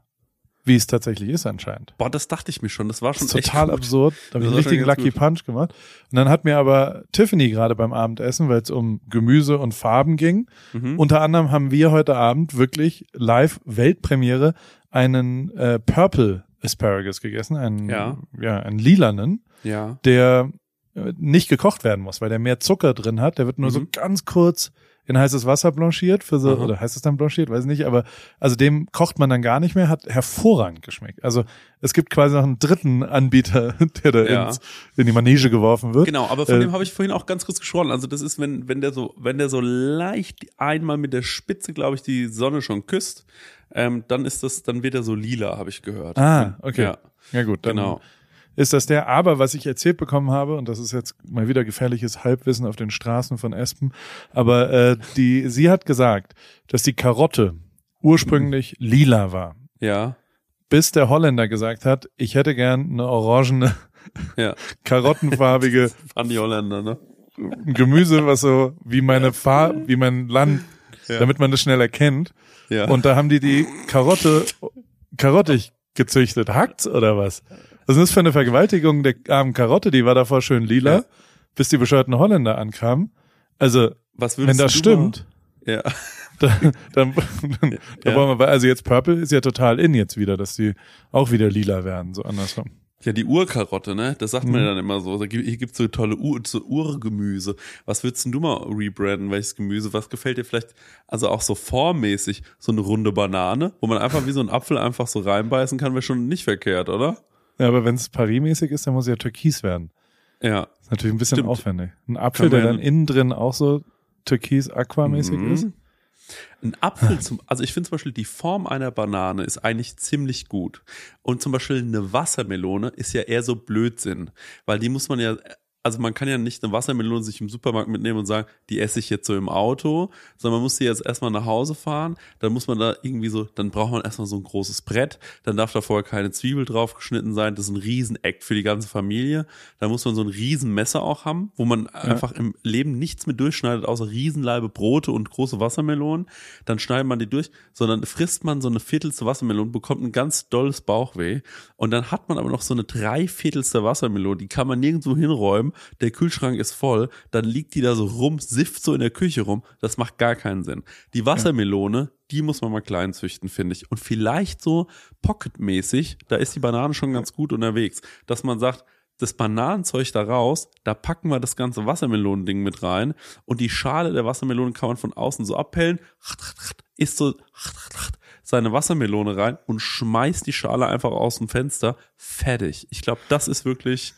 wie es tatsächlich ist anscheinend. Boah, das dachte ich mir schon. Das war Das schon ist echt total gut. absurd. Da habe ich Das einen richtigen Lucky gut. Punch gemacht. Und dann hat mir aber Tiffany gerade beim Abendessen, weil es um Gemüse und Farben ging, Mhm. unter anderem haben wir heute Abend wirklich live Weltpremiere einen äh, Purple Asparagus gegessen, einen, Ja. ja, einen lilanen, Ja. der nicht gekocht werden muss, weil der mehr Zucker drin hat. Der wird nur so Mhm. ganz kurz in heißes Wasser blanchiert für so, Aha. oder heißt es dann blanchiert, weiß nicht, aber also dem kocht man dann gar nicht mehr, hat hervorragend geschmeckt. Also es gibt quasi noch einen dritten Anbieter, <laughs> der da Ja. ins, in die Manege geworfen wird. Genau, aber von Äh, dem habe ich vorhin auch ganz kurz gesprochen. Also das ist, wenn, wenn der so, wenn der so leicht einmal mit der Spitze, glaube ich, die Sonne schon küsst, ähm, dann ist das, dann wird er so lila, habe ich gehört. Ah, okay. Ja, Ja gut, dann genau. Ist das der. Aber was ich erzählt bekommen habe, und das ist jetzt mal wieder gefährliches Halbwissen auf den Straßen von Espen, aber äh, die, sie hat gesagt, dass die Karotte ursprünglich lila war. Ja, Bis der Holländer gesagt hat, ich hätte gern eine orangene, ja. <laughs> karottenfarbige <laughs> An die Holländer, ne? Gemüse, was so wie meine Fahr wie mein Land, Ja. damit man das schnell erkennt. Ja. Und da haben die die Karotte karottig gezüchtet. Hackt's oder was? Was ist das für eine Vergewaltigung der armen Karotte? Die war davor schön lila, Ja. bis die bescheuerten Holländer ankamen. Also, was wenn das stimmt, Mal, ja. <laughs> dann, dann, dann da Ja. wollen wir, also jetzt Purple ist ja total in jetzt wieder, dass die auch wieder lila werden, so andersrum. Ja, die Urkarotte, ne? Das sagt man Mhm. ja dann immer so. Da gibt- Hier gibt's so tolle Ur, so Urgemüse. Was würdest denn du mal rebranden? Welches Gemüse? Was gefällt dir vielleicht, also auch so formmäßig, so eine runde Banane, wo man einfach wie so ein Apfel einfach so reinbeißen kann, wäre schon nicht verkehrt, oder? Ja, aber wenn es Paris-mäßig ist, dann muss es ja türkis werden. Ja. Ist natürlich ein bisschen Stimmt. aufwendig. Ein Apfel, der dann innen drin auch so türkis-aquamäßig Mhm. ist. Ein Apfel zum, also ich finde zum Beispiel die Form einer Banane ist eigentlich ziemlich gut. Und zum Beispiel eine Wassermelone ist ja eher so Blödsinn, weil die muss man ja, also man kann ja nicht eine Wassermelone sich im Supermarkt mitnehmen und sagen, die esse ich jetzt so im Auto, sondern man muss sie jetzt erstmal nach Hause fahren, dann muss man da irgendwie so, dann braucht man erstmal so ein großes Brett, dann darf da vorher keine Zwiebel drauf geschnitten sein, das ist ein Riesenakt für die ganze Familie, dann muss man so ein Riesenmesser auch haben, wo man einfach im Leben nichts mit durchschneidet, außer Riesenleibe Brote und große Wassermelonen, dann schneidet man die durch, sondern frisst man so eine viertelste Wassermelone, bekommt ein ganz dolles Bauchweh. Und dann hat man aber noch so eine dreiviertelste Wassermelone, die kann man nirgendwo hinräumen, der Kühlschrank ist voll, dann liegt die da so rum, sifft so in der Küche rum, das macht gar keinen Sinn. Die Wassermelone, die muss man mal klein züchten, finde ich. Und vielleicht so pocketmäßig, da ist die Banane schon ganz gut unterwegs, dass man sagt, das Bananenzeug da raus, da packen wir das ganze Wassermelonending mit rein und die Schale der Wassermelone kann man von außen so abpellen, isst so seine Wassermelone rein und schmeißt die Schale einfach aus dem Fenster, fertig. Ich glaube, das ist wirklich,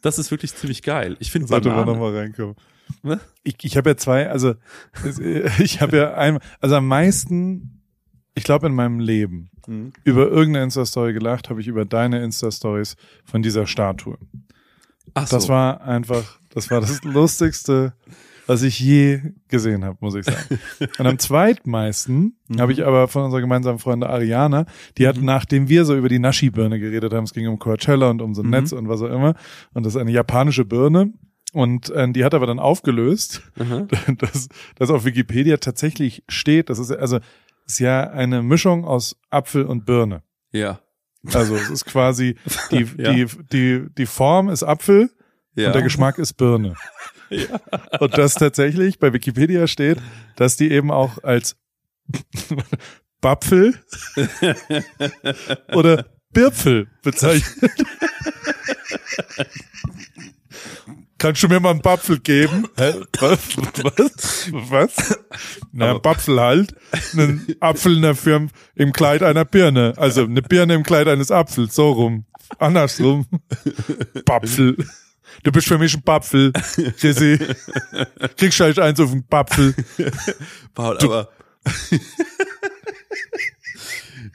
das ist wirklich ziemlich geil. Ich finde Sollte man nochmal reinkommen. Ne? Ich, ich habe ja zwei, also äh, ich habe ja ein, also am meisten, ich glaube in meinem Leben, Mhm. über irgendeine Insta-Story gelacht, habe ich über deine Insta-Stories von dieser Statue. Ach so. Das war einfach, das war das Lustigste, was ich je gesehen habe, muss ich sagen. <laughs> Und am zweitmeisten Mhm. habe ich aber von unserer gemeinsamen Freundin Ariana, die hat, nachdem wir so über die Nashi-Birne geredet haben, es ging um Coachella und um so ein Mhm. Netz und was auch immer, und das ist eine japanische Birne, und äh, die hat aber dann aufgelöst, Aha. <laughs> dass, dass auf Wikipedia tatsächlich steht, das ist also ist ja eine Mischung aus Apfel und Birne. Ja. Also es ist quasi <laughs> die Ja. die die die Form ist Apfel Ja. und der Geschmack ist Birne. <laughs> Und das tatsächlich bei Wikipedia steht, dass die eben auch als Bapfel oder Birpfel bezeichnet. Kannst du mir mal einen Bapfel geben? Hä? Was? Was? Was? Na, ein Bapfel halt. Ein Apfel in der Firma im Kleid einer Birne. Also eine Birne im Kleid eines Apfels. So rum. Andersrum. Bapfel. Du bist für mich ein Bapfel, Chrissy. Kriegst halt eins auf den Bapfel. Paul, aber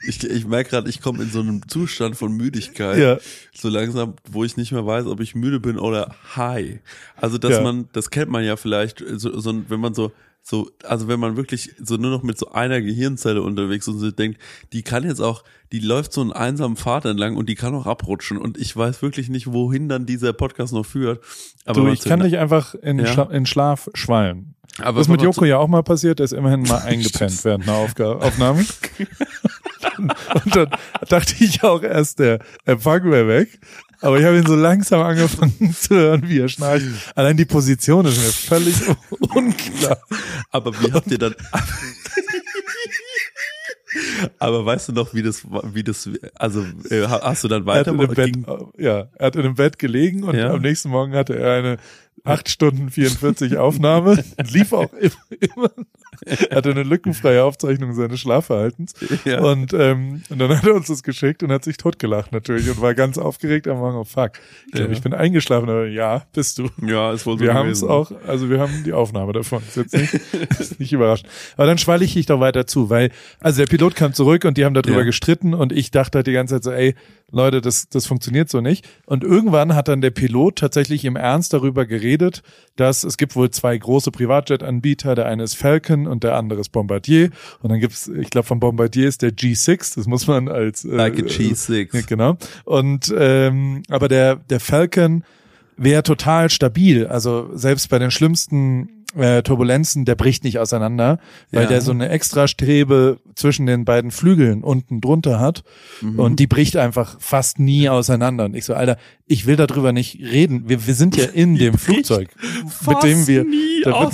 ich, ich merke gerade, ich komme in so einem Zustand von Müdigkeit, Ja. so langsam, wo ich nicht mehr weiß, ob ich müde bin oder high. Also dass Ja. man, das kennt man ja vielleicht, so, so wenn man so so, also wenn man wirklich so nur noch mit so einer Gehirnzelle unterwegs ist und so denkt, die kann jetzt auch, die läuft so einen einsamen Pfad entlang und die kann auch abrutschen und ich weiß wirklich nicht, wohin dann dieser Podcast noch führt. Aber Du, ich kann dich einfach in, Ja. Schla in Schlaf schwallen. aber Das ist mit Joko ja auch mal passiert, der ist immerhin mal <laughs> eingepennt während einer Aufga Aufnahme. <laughs> <laughs> Und dann dachte ich auch erst, der Empfang wäre weg. Aber ich habe ihn so langsam angefangen <laughs> zu hören, wie er schnarcht. Allein die Position ist mir völlig <laughs> unklar. Aber wie habt ihr dann, Aber weißt du noch, wie das, wie das, also äh, hast du dann weiter? Er Bett, ja, er hat in einem Bett gelegen und ja? am nächsten Morgen hatte er eine 8 Stunden 44 Aufnahme, <laughs> lief auch immer, <laughs> hatte eine lückenfreie Aufzeichnung seines Schlafverhaltens. Ja. Und, ähm, und dann hat er uns das geschickt und hat sich totgelacht natürlich und war ganz aufgeregt am Morgen. Oh fuck, ich glaube, ja. ich bin eingeschlafen. Aber ja, bist du. Ja, ist wohl so Wir haben es auch, also wir haben die Aufnahme davon. Ist jetzt nicht, <laughs> ist nicht überrascht. Aber dann schwalle ich dich doch weiter zu, weil, also der Pilot kam zurück und die haben darüber ja. gestritten und ich dachte halt die ganze Zeit so, ey, Leute, das, das funktioniert so nicht. Und irgendwann hat dann der Pilot tatsächlich im Ernst darüber geredet, dass es gibt wohl zwei große Privatjet-Anbieter. Der eine ist Falcon und der andere ist Bombardier. Und dann gibt's, ich glaube, von Bombardier ist der G6. Das muss man als äh, like a G6. Äh, genau. Und ähm, aber der der Falcon wäre total stabil. Also selbst bei den schlimmsten äh, Turbulenzen, der bricht nicht auseinander, weil ja. der so eine extra Strebe zwischen den beiden Flügeln unten drunter hat mhm. und die bricht einfach fast nie auseinander. Und ich so, Alter, ich will darüber nicht reden. Wir, wir sind ja in dem <laughs> Flugzeug, <laughs> mit dem wir darüber,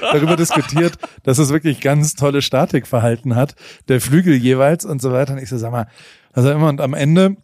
<laughs> darüber diskutiert, dass es wirklich ganz tolle Statikverhalten hat, der Flügel jeweils und so weiter. Und ich so, sag mal, also immer und am Ende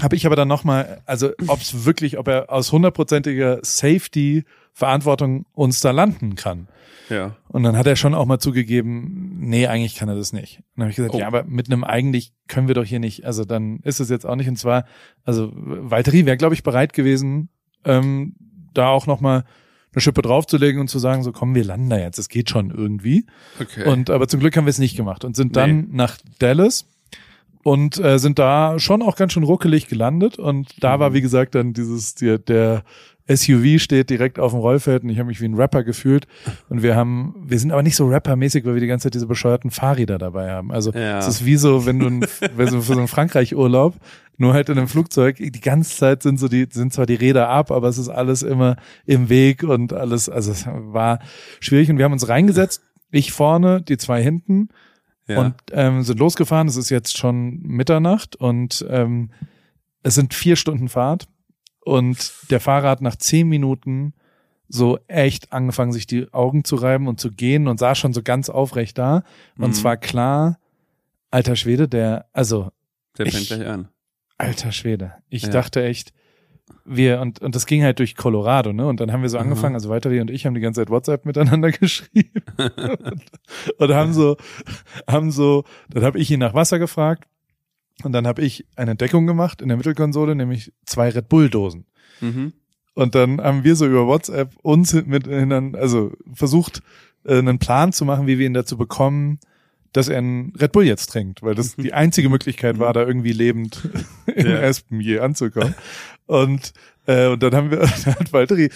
habe ich aber dann nochmal, also ob es wirklich, ob er aus hundertprozentiger Safety Verantwortung uns da landen kann. Ja. Und dann hat er schon auch mal zugegeben, nee, eigentlich kann er das nicht. Und dann habe ich gesagt, oh. ja, aber mit einem eigentlich können wir doch hier nicht. Also dann ist es jetzt auch nicht. Und zwar, also Valtteri wäre, glaube ich, bereit gewesen, ähm, da auch noch mal eine Schippe draufzulegen und zu sagen, so komm, wir landen da jetzt. Es geht schon irgendwie. Okay. Und aber zum Glück haben wir es nicht gemacht und sind dann nee. nach Dallas und äh, sind da schon auch ganz schön ruckelig gelandet und da war mhm. wie gesagt dann dieses der, der SUV steht direkt auf dem Rollfeld und ich habe mich wie ein Rapper gefühlt. Und wir haben, wir sind aber nicht so Rapper-mäßig, weil wir die ganze Zeit diese bescheuerten Fahrräder dabei haben. Also ja. es ist wie so, wenn du, ein, <laughs> wenn du für so einen Frankreich-Urlaub, nur halt in einem Flugzeug, die ganze Zeit sind so die, sind zwar die Räder ab, aber es ist alles immer im Weg und alles, also es war schwierig und wir haben uns reingesetzt, ich vorne, die zwei hinten ja. und ähm, sind losgefahren. Es ist jetzt schon Mitternacht und ähm, es sind vier Stunden Fahrt und der Fahrer hat nach zehn Minuten so echt angefangen, sich die Augen zu reiben und zu gehen und sah schon so ganz aufrecht da. Und mhm. zwar klar, alter Schwede, der, also. Der fängt gleich an. Alter Schwede. Ich ja. dachte echt, wir, und, und das ging halt durch Colorado, ne? Und dann haben wir so mhm. angefangen, also Walter und ich haben die ganze Zeit WhatsApp miteinander <laughs> geschrieben. und, und haben so, haben so, dann habe ich ihn nach Wasser gefragt und dann habe ich eine Entdeckung gemacht in der Mittelkonsole, nämlich zwei Red Bull-Dosen. Mhm. Und dann haben wir so über WhatsApp uns mit, also versucht, äh, einen Plan zu machen, wie wir ihn dazu bekommen, dass er einen Red Bull jetzt trinkt, weil das die <laughs> einzige Möglichkeit war, da irgendwie lebend <laughs> in ja. Aspen je anzukommen. <laughs> Und, äh, und dann haben wir, dann hat Valtteri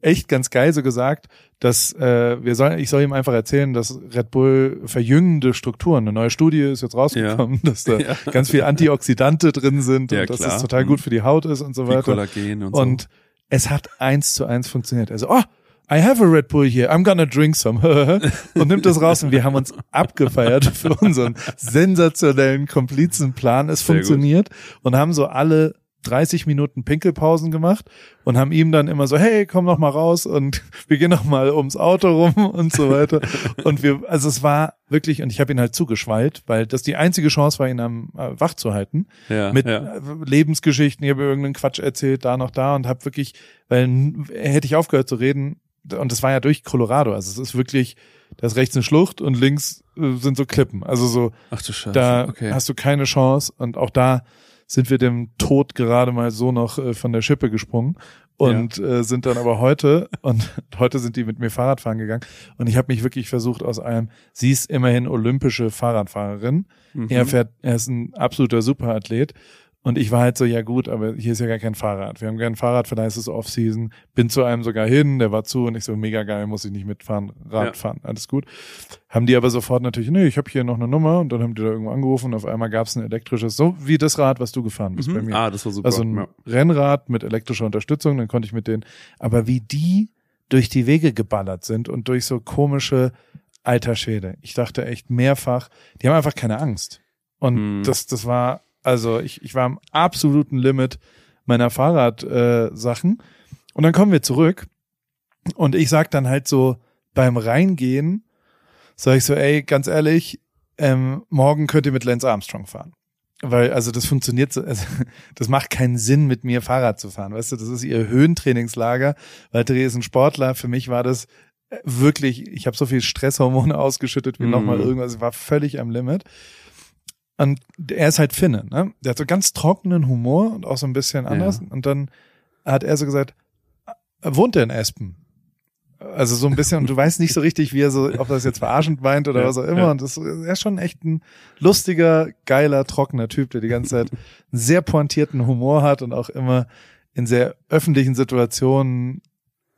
echt ganz geil so gesagt, dass äh, wir sollen, ich soll ihm einfach erzählen, dass Red Bull verjüngende Strukturen, eine neue Studie ist jetzt rausgekommen, ja. dass da ja. ganz viel Antioxidante drin sind ja, und dass es total gut mhm. für die Haut ist und so weiter. Kollagen und, und so. es hat eins zu eins funktioniert. Also, oh, I have a Red Bull here, I'm gonna drink some. <laughs> und nimmt das raus und wir haben uns abgefeiert für unseren sensationellen Komplizenplan. Es Sehr funktioniert gut. und haben so alle 30 Minuten Pinkelpausen gemacht und haben ihm dann immer so, hey, komm noch mal raus und <laughs> wir gehen noch mal ums Auto rum <laughs> und so weiter. und wir, also es war wirklich, und ich habe ihn halt zugeschwallt, weil das die einzige Chance war, ihn am äh, wach zu halten. Ja, mit ja. Äh, Lebensgeschichten, ich habe irgendeinen Quatsch erzählt, da noch da und habe wirklich, weil hätte ich aufgehört zu reden, und das war ja durch Colorado, also es ist wirklich, da ist rechts eine Schlucht und links äh, sind so Klippen. Also so, Ach du Scheiße. da okay. hast du keine Chance und auch da sind wir dem Tod gerade mal so noch äh, von der Schippe gesprungen und ja. äh, sind dann aber heute <laughs> und heute sind die mit mir Fahrradfahren gegangen und ich habe mich wirklich versucht aus einem sie ist immerhin olympische Fahrradfahrerin mhm. er fährt er ist ein absoluter Superathlet und ich war halt so, ja gut, aber hier ist ja gar kein Fahrrad. Wir haben kein Fahrrad, vielleicht ist es Off-Season. Bin zu einem sogar hin, der war zu und ich so, mega geil, muss ich nicht mitfahren, Rad ja. fahren, alles gut. Haben die aber sofort natürlich, nee, ich habe hier noch eine Nummer und dann haben die da irgendwo angerufen und auf einmal gab es ein elektrisches, so wie das Rad, was du gefahren bist mhm. bei mir. Ah, das war super. Also ein ja. Rennrad mit elektrischer Unterstützung, dann konnte ich mit denen, aber wie die durch die Wege geballert sind und durch so komische alter Schwede. Ich dachte echt mehrfach, die haben einfach keine Angst. Und mhm. das, das war also ich, ich war am absoluten Limit meiner Fahrradsachen. Äh, und dann kommen wir zurück und ich sag dann halt so beim Reingehen, sag ich so, ey, ganz ehrlich, ähm, morgen könnt ihr mit Lance Armstrong fahren. Weil, also das funktioniert so, also, <laughs> das macht keinen Sinn, mit mir Fahrrad zu fahren. Weißt du, das ist ihr Höhentrainingslager. weil Therese ist ein Sportler. Für mich war das äh, wirklich, ich habe so viel Stresshormone <laughs> ausgeschüttet wie Mhm. nochmal irgendwas. Ich war völlig am Limit. Und er ist halt Finne, ne? Der hat so ganz trockenen Humor und auch so ein bisschen anders. Und dann hat er so gesagt, äh, wohnt er in Espen? Also so ein bisschen, und du weißt nicht so richtig, wie er so, ob das jetzt verarschend meint oder Ja, was auch immer. ja. Und das er ist schon echt ein lustiger, geiler, trockener Typ, der die ganze Zeit einen sehr pointierten Humor hat und auch immer in sehr öffentlichen Situationen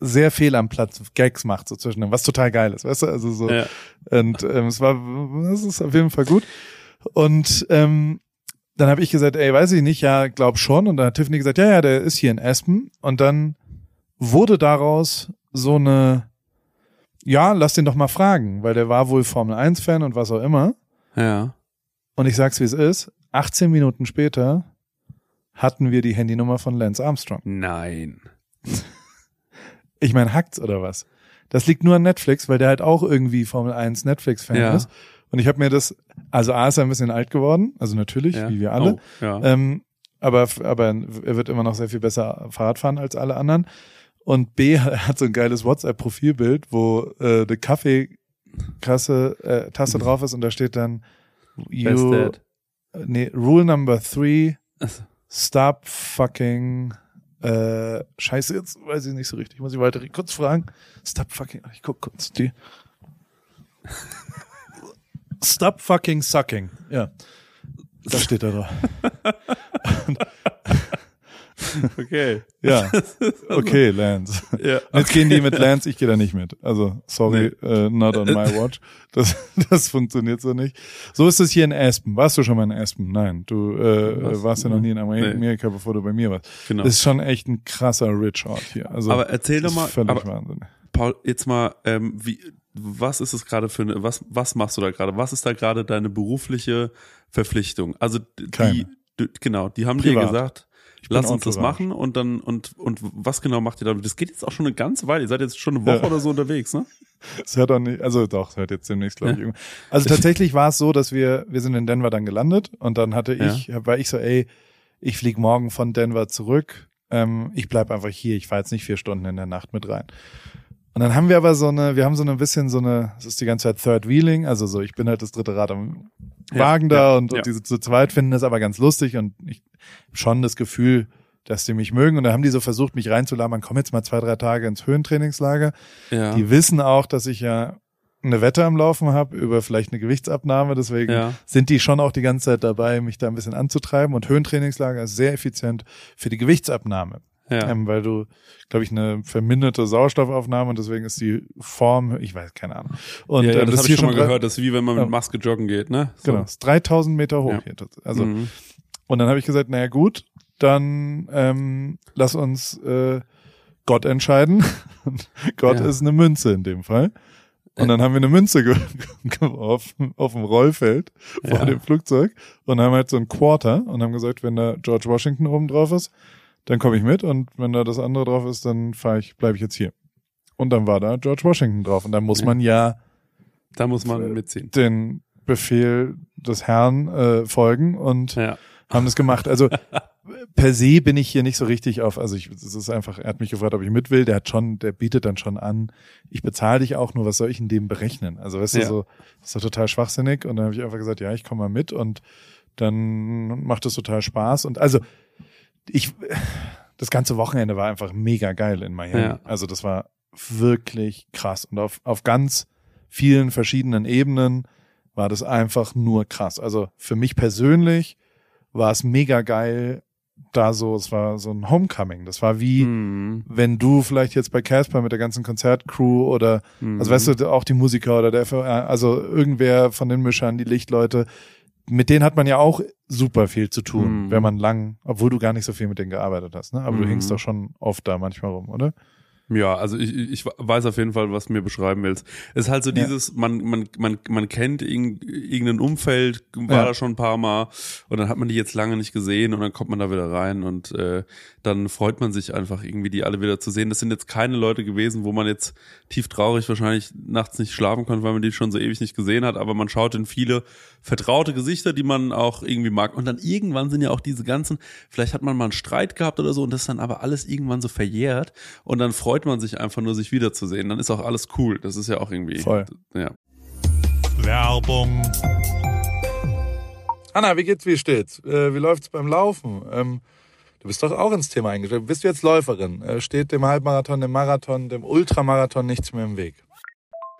sehr fehl am Platz Gags macht so zwischen dem, was total geil ist, weißt du? Also so Ja. und ähm, es war, das ist auf jeden Fall gut. Und ähm, dann habe ich gesagt, ey, weiß ich nicht, ja, glaub schon. Und dann hat Tiffany gesagt, ja, ja, der ist hier in Aspen. Und dann wurde daraus so eine, ja, lass den doch mal fragen, weil der war wohl Formel 1 Fan und was auch immer. Ja. Und ich sag's wie es ist, 18 Minuten später hatten wir die Handynummer von Lance Armstrong. Nein. Ich meine, hackt's oder was? Das liegt nur an Netflix, weil der halt auch irgendwie Formel 1 Netflix-Fan Ja. ist. Und ich habe mir das, also A ist er ein bisschen alt geworden, also natürlich, Ja. wie wir alle. Oh, ja. Ähm, aber, aber er wird immer noch sehr viel besser Fahrrad fahren als alle anderen. Und B <laughs> er hat so ein geiles WhatsApp-Profilbild, wo äh, eine Kaffeekasse äh, Tasse drauf ist und da steht dann you, Dad. nee, Rule number three, stop fucking äh, Scheiße, jetzt weiß ich nicht so richtig. Muss ich weiter kurz fragen? Stop fucking, ich guck kurz die. Stop fucking sucking. Ja. Da steht er drauf. <laughs> Okay. Ja. <laughs> Okay, Lance. Ja. Jetzt gehen die mit Lance, ich gehe da nicht mit. Also, sorry, äh, not on my watch. Das, <laughs> das funktioniert so nicht. So ist es hier in Aspen. Warst du schon mal in Aspen? Nein, du äh, Was? warst ja noch nie in Nee. Amerika, bevor du bei mir warst. Genau. Das ist schon echt ein krasser Rich Ort hier. Also, Aber erzähl das doch mal, völlig aber- Wahnsinn. Paul, jetzt mal, ähm, wie, was ist es gerade für eine, was, was machst du da gerade? Was ist da gerade deine berufliche Verpflichtung? Also Keine. die, genau, die haben dir Privat. gesagt, bin lass uns das machen und dann und und was genau macht ihr da? Das geht jetzt auch schon eine ganze Weile. Ihr seid jetzt schon eine Woche Ja. oder so unterwegs, ne? <laughs> Es hört auch nicht, also doch, es hört jetzt demnächst, glaube ich. Ja. Also tatsächlich war es so, dass wir, wir sind in Denver dann gelandet und dann hatte Ja. ich, war ich so, ey, ich flieg morgen von Denver zurück. Ähm, ich bleib einfach hier, ich fahr jetzt nicht vier Stunden in der Nacht mit rein. Und dann haben wir aber so eine, wir haben so ein bisschen so eine, es ist die ganze Zeit Third Wheeling, also so, ich bin halt das dritte Rad am Ja, Wagen da ja, und, und ja. diese zu zweit finden das aber ganz lustig und ich schon das Gefühl, dass die mich mögen und dann haben die so versucht, mich reinzulabern, komm jetzt mal zwei, drei Tage ins Höhentrainingslager. Ja. Die wissen auch, dass ich ja eine Wette am Laufen habe über vielleicht eine Gewichtsabnahme. Deswegen Ja. sind die schon auch die ganze Zeit dabei, mich da ein bisschen anzutreiben. Und Höhentrainingslager ist sehr effizient für die Gewichtsabnahme. Ja. Ähm, weil du, glaube ich, eine verminderte Sauerstoffaufnahme und deswegen ist die Form, ich weiß, keine Ahnung. Und ja, ja, ähm, das ist habe ich schon mal gehört. Das ist wie wenn man mit Maske joggen geht, ne? So. Genau, ist 3000 Meter hoch hier. Also, Mhm. und dann habe ich gesagt, naja gut, dann ähm, lass uns äh, Gott entscheiden. <laughs> Gott ist eine Münze in dem Fall. Und dann haben wir eine Münze ge <laughs> geworfen auf dem Rollfeld vor Ja. dem Flugzeug und haben halt so ein Quarter und haben gesagt, wenn da George Washington oben drauf ist, dann komme ich mit und wenn da das andere drauf ist, dann fahre ich, bleibe ich jetzt hier. Und dann war da George Washington drauf und dann muss man ja Da muss man mitziehen. den Befehl des Herrn äh, folgen und Ja. haben das gemacht. Also <laughs> per se bin ich hier nicht so richtig auf, also ich, es ist einfach, er hat mich gefragt, ob ich mit will, der hat schon, der bietet dann schon an, ich bezahle dich auch nur, was soll ich in dem berechnen? Also weißt Ja. du, so, das ist doch total schwachsinnig und dann habe ich einfach gesagt, ja, ich komme mal mit und dann macht es total Spaß und also ich, das ganze Wochenende war einfach mega geil in Miami. Ja. Also das war wirklich krass und auf, auf ganz vielen verschiedenen Ebenen war das einfach nur krass. Also für mich persönlich war es mega geil, da so, es war so ein Homecoming. Das war wie, Mhm. wenn du vielleicht jetzt bei Casper mit der ganzen Konzertcrew oder, Mhm. also weißt du, auch die Musiker oder der, FOR, also irgendwer von den Mischern, die Lichtleute, mit denen hat man ja auch super viel zu tun, Mhm. wenn man lang, obwohl du gar nicht so viel mit denen gearbeitet hast, ne? Aber du Mhm. hängst doch schon oft da manchmal rum, oder? Ja, also ich, ich weiß auf jeden Fall, was du mir beschreiben willst. Es ist halt so ja. dieses, man, man, man, man kennt irgendein Umfeld, war ja. da schon ein paar Mal und dann hat man die jetzt lange nicht gesehen und dann kommt man da wieder rein und äh, dann freut man sich einfach irgendwie, die alle wieder zu sehen. Das sind jetzt keine Leute gewesen, wo man jetzt tief traurig wahrscheinlich nachts nicht schlafen konnte, weil man die schon so ewig nicht gesehen hat, aber man schaut in viele vertraute Gesichter, die man auch irgendwie mag. Und dann irgendwann sind ja auch diese ganzen, vielleicht hat man mal einen Streit gehabt oder so und das ist dann aber alles irgendwann so verjährt und dann freut man sich einfach nur, sich wiederzusehen. Dann ist auch alles cool. Das ist ja auch irgendwie. Voll. Ja. Werbung. Anna, wie geht's, wie steht's? Äh, wie läuft's beim Laufen? Ähm, du bist doch auch ins Thema eingestellt. Bist du jetzt Läuferin? Äh, steht dem Halbmarathon, dem Marathon, dem Ultramarathon nichts mehr im Weg?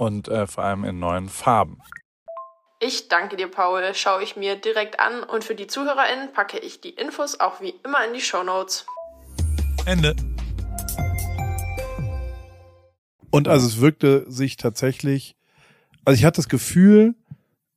und äh, vor allem in neuen Farben. Ich danke dir, Paul. Schaue ich mir direkt an und für die ZuhörerInnen packe ich die Infos auch wie immer in die Show Notes. Ende. Und also es wirkte sich tatsächlich, also ich hatte das Gefühl,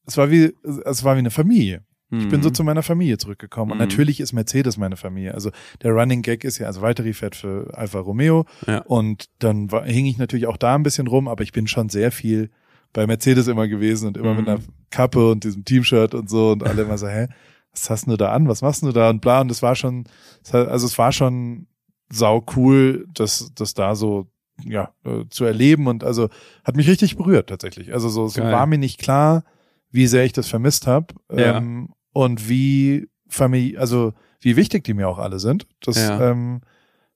es war wie, es war wie eine Familie. Ich bin so mhm. zu meiner Familie zurückgekommen. Und mhm. natürlich ist Mercedes meine Familie. Also der Running Gag ist ja, also Valtteri fährt für Alfa Romeo. Ja. Und dann war, hing ich natürlich auch da ein bisschen rum, aber ich bin schon sehr viel bei Mercedes immer gewesen und immer mhm. mit einer Kappe und diesem Teamshirt und so und alle immer so, hä, was hast du da an? Was machst du da? Und bla. Und das war schon, also es war schon sau cool, dass das da so ja äh, zu erleben und also hat mich richtig berührt tatsächlich. Also so, so war mir nicht klar, wie sehr ich das vermisst habe. Ja. Ähm, und wie Familie, also wie wichtig die mir auch alle sind. Das ja. ähm,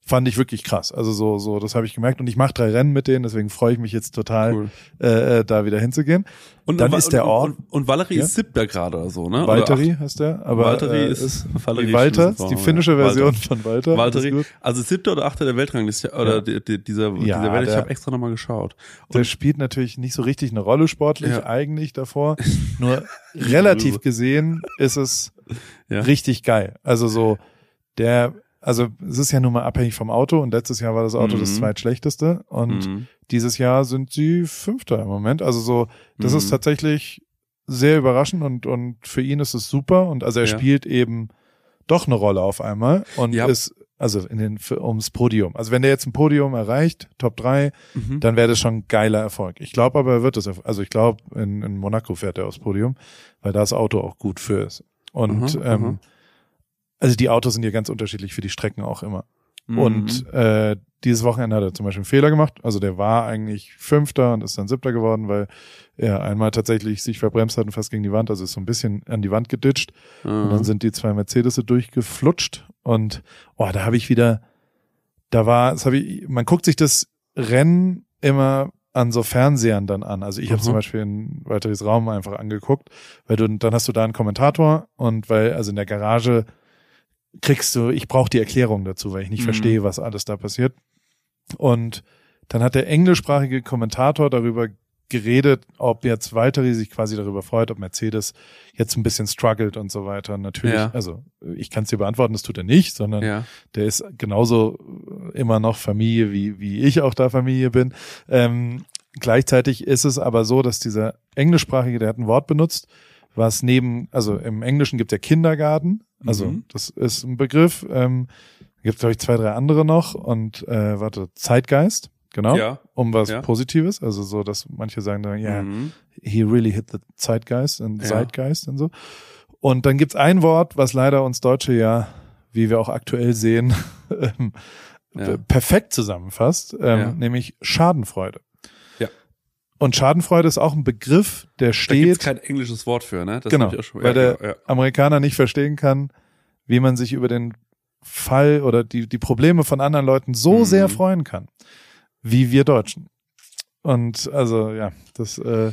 fand ich wirklich krass. Also so, so, das habe ich gemerkt. Und ich mache drei Rennen mit denen, deswegen freue ich mich jetzt total, cool. äh, äh da wieder hinzugehen. Und dann und, ist der Ort. Und, und Valerie ja? ist siebter gerade oder so, ne? Valtteri heißt der, aber Valtteri äh, ist Valerie Walter, ist die finnische Version Walter. von Walter. Valtteri, also siebter oder achter der Weltrangliste oder ja. die, die, dieser, ja, dieser Welt. Ich habe extra nochmal geschaut. Und der spielt natürlich nicht so richtig eine Rolle sportlich eigentlich davor. <laughs> Nur relativ gesehen ist es richtig geil. Also so der also es ist ja nun mal abhängig vom Auto und letztes Jahr war das Auto mhm. das zweitschlechteste und mhm. dieses Jahr sind sie Fünfter im Moment. Also so, das mhm. ist tatsächlich sehr überraschend und, und für ihn ist es super und also er ja. spielt eben doch eine Rolle auf einmal und ja. ist also in den ums Podium. Also wenn der jetzt ein Podium erreicht, Top 3, mhm. dann wäre das schon ein geiler Erfolg. Ich glaube aber, er wird das, also ich glaube, in, in Monaco fährt er aufs Podium, weil da das Auto auch gut für ist. Und mhm, ähm, also die Autos sind ja ganz unterschiedlich für die Strecken auch immer. Mhm. Und äh, dieses Wochenende hat er zum Beispiel einen Fehler gemacht. Also der war eigentlich Fünfter und ist dann Siebter geworden, weil er einmal tatsächlich sich verbremst hat und fast gegen die Wand, also ist so ein bisschen an die Wand geditscht. Und dann Mhm. sind die zwei Mercedes durchgeflutscht. Und oh, da habe ich wieder, da war, das habe ich, man guckt sich das Rennen immer an so Fernsehern dann an. Also ich habe Mhm. zum Beispiel in Walteris Raum einfach angeguckt, weil du dann hast du da einen Kommentator und weil also in der Garage kriegst du, ich brauche die Erklärung dazu, weil ich nicht Mhm. verstehe, was alles da passiert. Und dann hat der englischsprachige Kommentator darüber geredet, ob jetzt Valtteri sich quasi darüber freut, ob Mercedes jetzt ein bisschen struggelt und so weiter. Natürlich, Ja. also ich kann es dir beantworten, das tut er nicht, sondern Ja. der ist genauso immer noch Familie, wie, wie ich auch da Familie bin. Ähm, gleichzeitig ist es aber so, dass dieser englischsprachige, der hat ein Wort benutzt, was neben, also im Englischen gibt es ja Kindergarten, also Mhm. das ist ein Begriff, ähm, gibt glaube ich zwei, drei andere noch und äh, warte, Zeitgeist, genau, Ja. um was Ja. Positives, also so, dass manche sagen dann, ja, Mhm. he really hit the Zeitgeist und Ja. Zeitgeist und so. Und dann gibt's ein Wort, was leider uns Deutsche ja, wie wir auch aktuell sehen, <laughs> ähm, Ja. perfekt zusammenfasst, ähm, nämlich Schadenfreude. Und Schadenfreude ist auch ein Begriff, der Da gibt's steht, kein englisches Wort für, ne? Das genau, schon, weil ja, der genau, ja. Amerikaner nicht verstehen kann, wie man sich über den Fall oder die, die Probleme von anderen Leuten so Mhm. sehr freuen kann, wie wir Deutschen. Und also ja, das äh,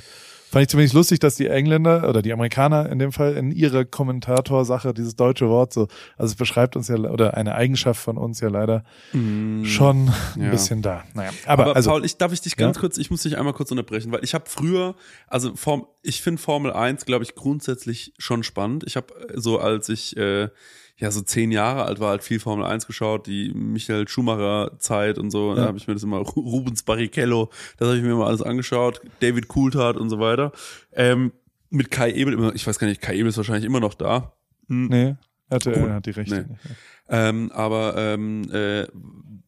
fand ich zumindest lustig, dass die Engländer oder die Amerikaner in dem Fall in ihrer Kommentatorsache dieses deutsche Wort so, also es beschreibt uns ja oder eine Eigenschaft von uns ja leider Mhm. schon <laughs> ein Ja. bisschen da. Naja, aber, Aber, also Paul, ich darf ich dich ganz Ja? kurz, ich muss dich einmal kurz unterbrechen, weil ich habe früher, also Form, ich finde Formel 1, glaube ich, grundsätzlich schon spannend. Ich habe so, als ich äh, ja so zehn Jahre alt war, halt viel Formel 1 geschaut, die Michael Schumacher Zeit und so, da Ja. habe ich mir das immer, Ru- Rubens Barrichello, das habe ich mir immer alles angeschaut, David Coulthard und so weiter. Ähm, mit Kai Ebel immer, ich weiß gar nicht, Kai Ebel ist wahrscheinlich immer noch da. Hm. nee, RTL Cool. hat die Rechte Nee. Ähm, aber ähm, äh, da-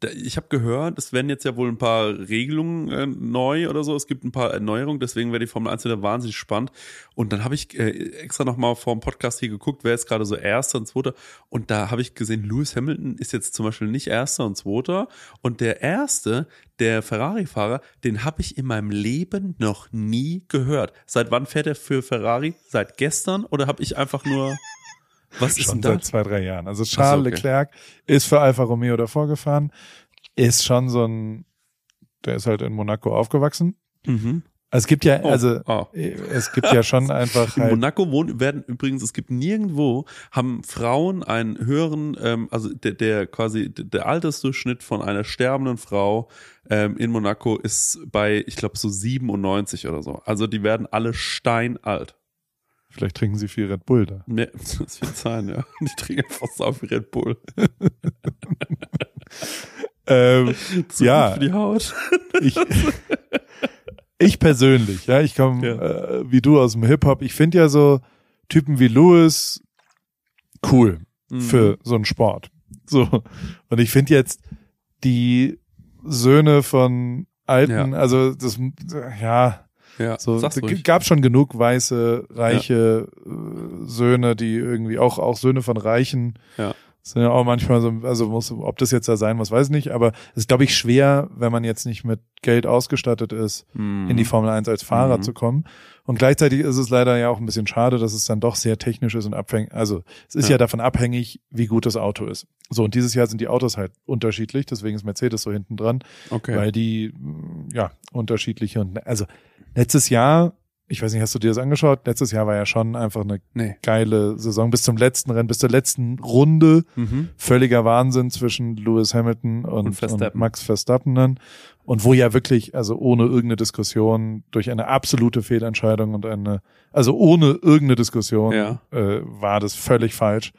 ich habe gehört, es werden jetzt ja wohl ein paar Regelungen äh, neu oder so. Es gibt ein paar Erneuerungen, deswegen wäre die Formel 1 wieder wahnsinnig spannend. Und dann habe ich äh, extra nochmal vor dem Podcast hier geguckt, wer ist gerade so Erster und Zweiter. Und da habe ich gesehen, Lewis Hamilton ist jetzt zum Beispiel nicht Erster und Zweiter. Und der Erste, der Ferrari-Fahrer, den habe ich in meinem Leben noch nie gehört. Seit wann fährt er für Ferrari? Seit gestern? Oder habe ich einfach nur... Was ist schon denn seit das? zwei, drei Jahren. Also Charles okay. Leclerc ist für Alfa Romeo davor gefahren, ist schon so ein, der ist halt in Monaco aufgewachsen. Mhm. Es gibt ja, Oh, also ah. äh, es gibt ja schon <laughs> einfach In halt, Monaco wohnen, werden übrigens, es gibt nirgendwo, haben Frauen einen höheren, ähm, also der, der quasi, der, der Altersdurchschnitt von einer sterbenden Frau ähm, in Monaco ist bei, ich glaube, so 97 oder so. Also die werden alle steinalt. Vielleicht trinken sie viel Red Bull da. Ne, <laughs> das wird sein, ja. Die trinken einfach so viel Red Bull. <laughs> Ähm, Ja. für die Haut. ich, ich persönlich, ja, ich komme Ja. äh, wie du aus dem Hip-Hop. Ich finde ja so Typen wie Lewis cool Mhm. für so einen Sport. So. Und ich finde jetzt die Söhne von Alten, Ja. also das, ja, Ja, so, sag's es ruhig. gab schon genug weiße, reiche äh, Söhne, die irgendwie auch, auch Söhne von Reichen Ja. sind ja auch manchmal so, also muss, ob das jetzt da sein muss, weiß ich nicht, aber es ist, glaube ich, schwer, wenn man jetzt nicht mit Geld ausgestattet ist, Mhm. in die Formel 1 als Fahrer Mhm. zu kommen. Und gleichzeitig ist es leider ja auch ein bisschen schade, dass es dann doch sehr technisch ist und abhängig, also es ist ja. Ja. davon abhängig, wie gut das Auto ist. So, und dieses Jahr sind die Autos halt unterschiedlich, deswegen ist Mercedes so hinten dran, Okay. weil die, ja, unterschiedliche und, also letztes Jahr, ich weiß nicht, hast du dir das angeschaut? Letztes Jahr war ja schon einfach eine nee. geile Saison bis zum letzten Rennen, bis zur letzten Runde Mhm. völliger Wahnsinn zwischen Lewis Hamilton und, Und und, Verstappen. Max Verstappen dann. Und wo ja wirklich, also ohne irgendeine Diskussion, durch eine absolute Fehlentscheidung und eine, also ohne irgendeine Diskussion, Ja. äh, war das völlig falsch,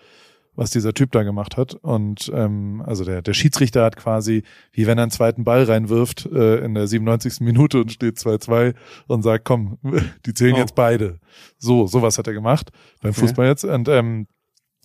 was dieser Typ da gemacht hat. Und ähm, also der, der Schiedsrichter hat quasi, wie wenn er einen zweiten Ball reinwirft, äh, in der 97. Minute und steht 2-2 und sagt, komm, <laughs> die zählen Oh. jetzt beide. So, sowas hat er gemacht beim Okay. Fußball jetzt. Und ähm,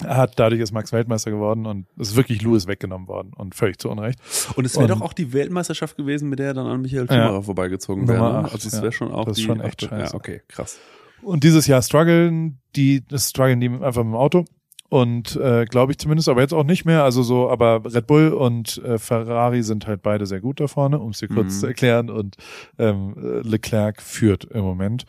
er hat dadurch ist Max Weltmeister geworden und es ist wirklich Lewis weggenommen worden und völlig zu Unrecht. Und es wäre doch auch die Weltmeisterschaft gewesen, mit der er dann an Michael Ja. Schumacher vorbeigezogen wäre. Ne? Also es ja. wäre schon auch Das ist die schon echt achte- scheiße. Ja, okay, krass. Und dieses Jahr strugglen die, das strugglen die einfach mit dem Auto. Und äh, glaube ich zumindest, aber jetzt auch nicht mehr. Also so, aber Red Bull und äh, Ferrari sind halt beide sehr gut da vorne, um es dir kurz Mhm. zu erklären. Und ähm, äh, Leclerc führt im Moment.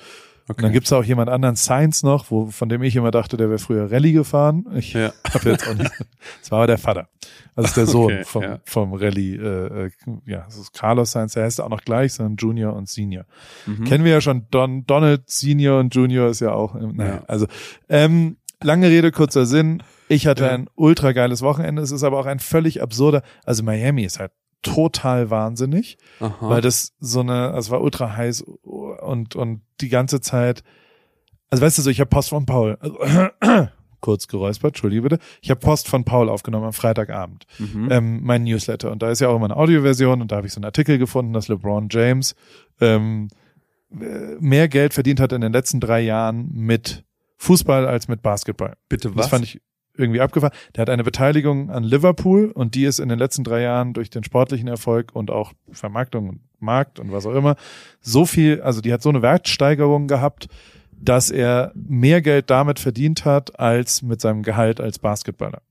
Und dann Okay. gibt's auch jemand anderen, Sainz noch, wo, von dem ich immer dachte, der wäre früher Rallye gefahren. Ich Ja. habe jetzt auch nicht. <laughs> Das war aber der Vater. Also der Sohn Okay, vom, ja. vom Rallye. Äh, äh, ja, das ist Carlos Sainz. Der heißt auch noch gleich, sondern Junior und Senior. Mhm. Kennen wir ja schon. Don, Donald Senior und Junior ist ja auch. Naja, Ja. also ähm, lange Rede kurzer Sinn. Ich hatte Ja. ein ultra geiles Wochenende. Es ist aber auch ein völlig absurder. Also Miami ist halt total wahnsinnig Aha. weil das so eine, also es war ultra heiß und und die ganze Zeit, also weißt du so, ich habe Post von Paul, also, <clears throat> kurz geräuspert, entschuldige bitte, ich habe Post von Paul aufgenommen am Freitagabend, mhm. ähm, mein Newsletter und da ist ja auch immer eine Audioversion und da habe ich so einen Artikel gefunden, dass LeBron James ähm, äh, mehr Geld verdient hat in den letzten drei Jahren mit Fußball als mit Basketball. Bitte Das fand ich irgendwie abgefahren. Der hat eine Beteiligung an Liverpool und die ist in den letzten drei Jahren durch den sportlichen Erfolg und auch Vermarktung und Markt und was auch immer so viel, also die hat so eine Wertsteigerung gehabt, dass er mehr Geld damit verdient hat als mit seinem Gehalt als Basketballer.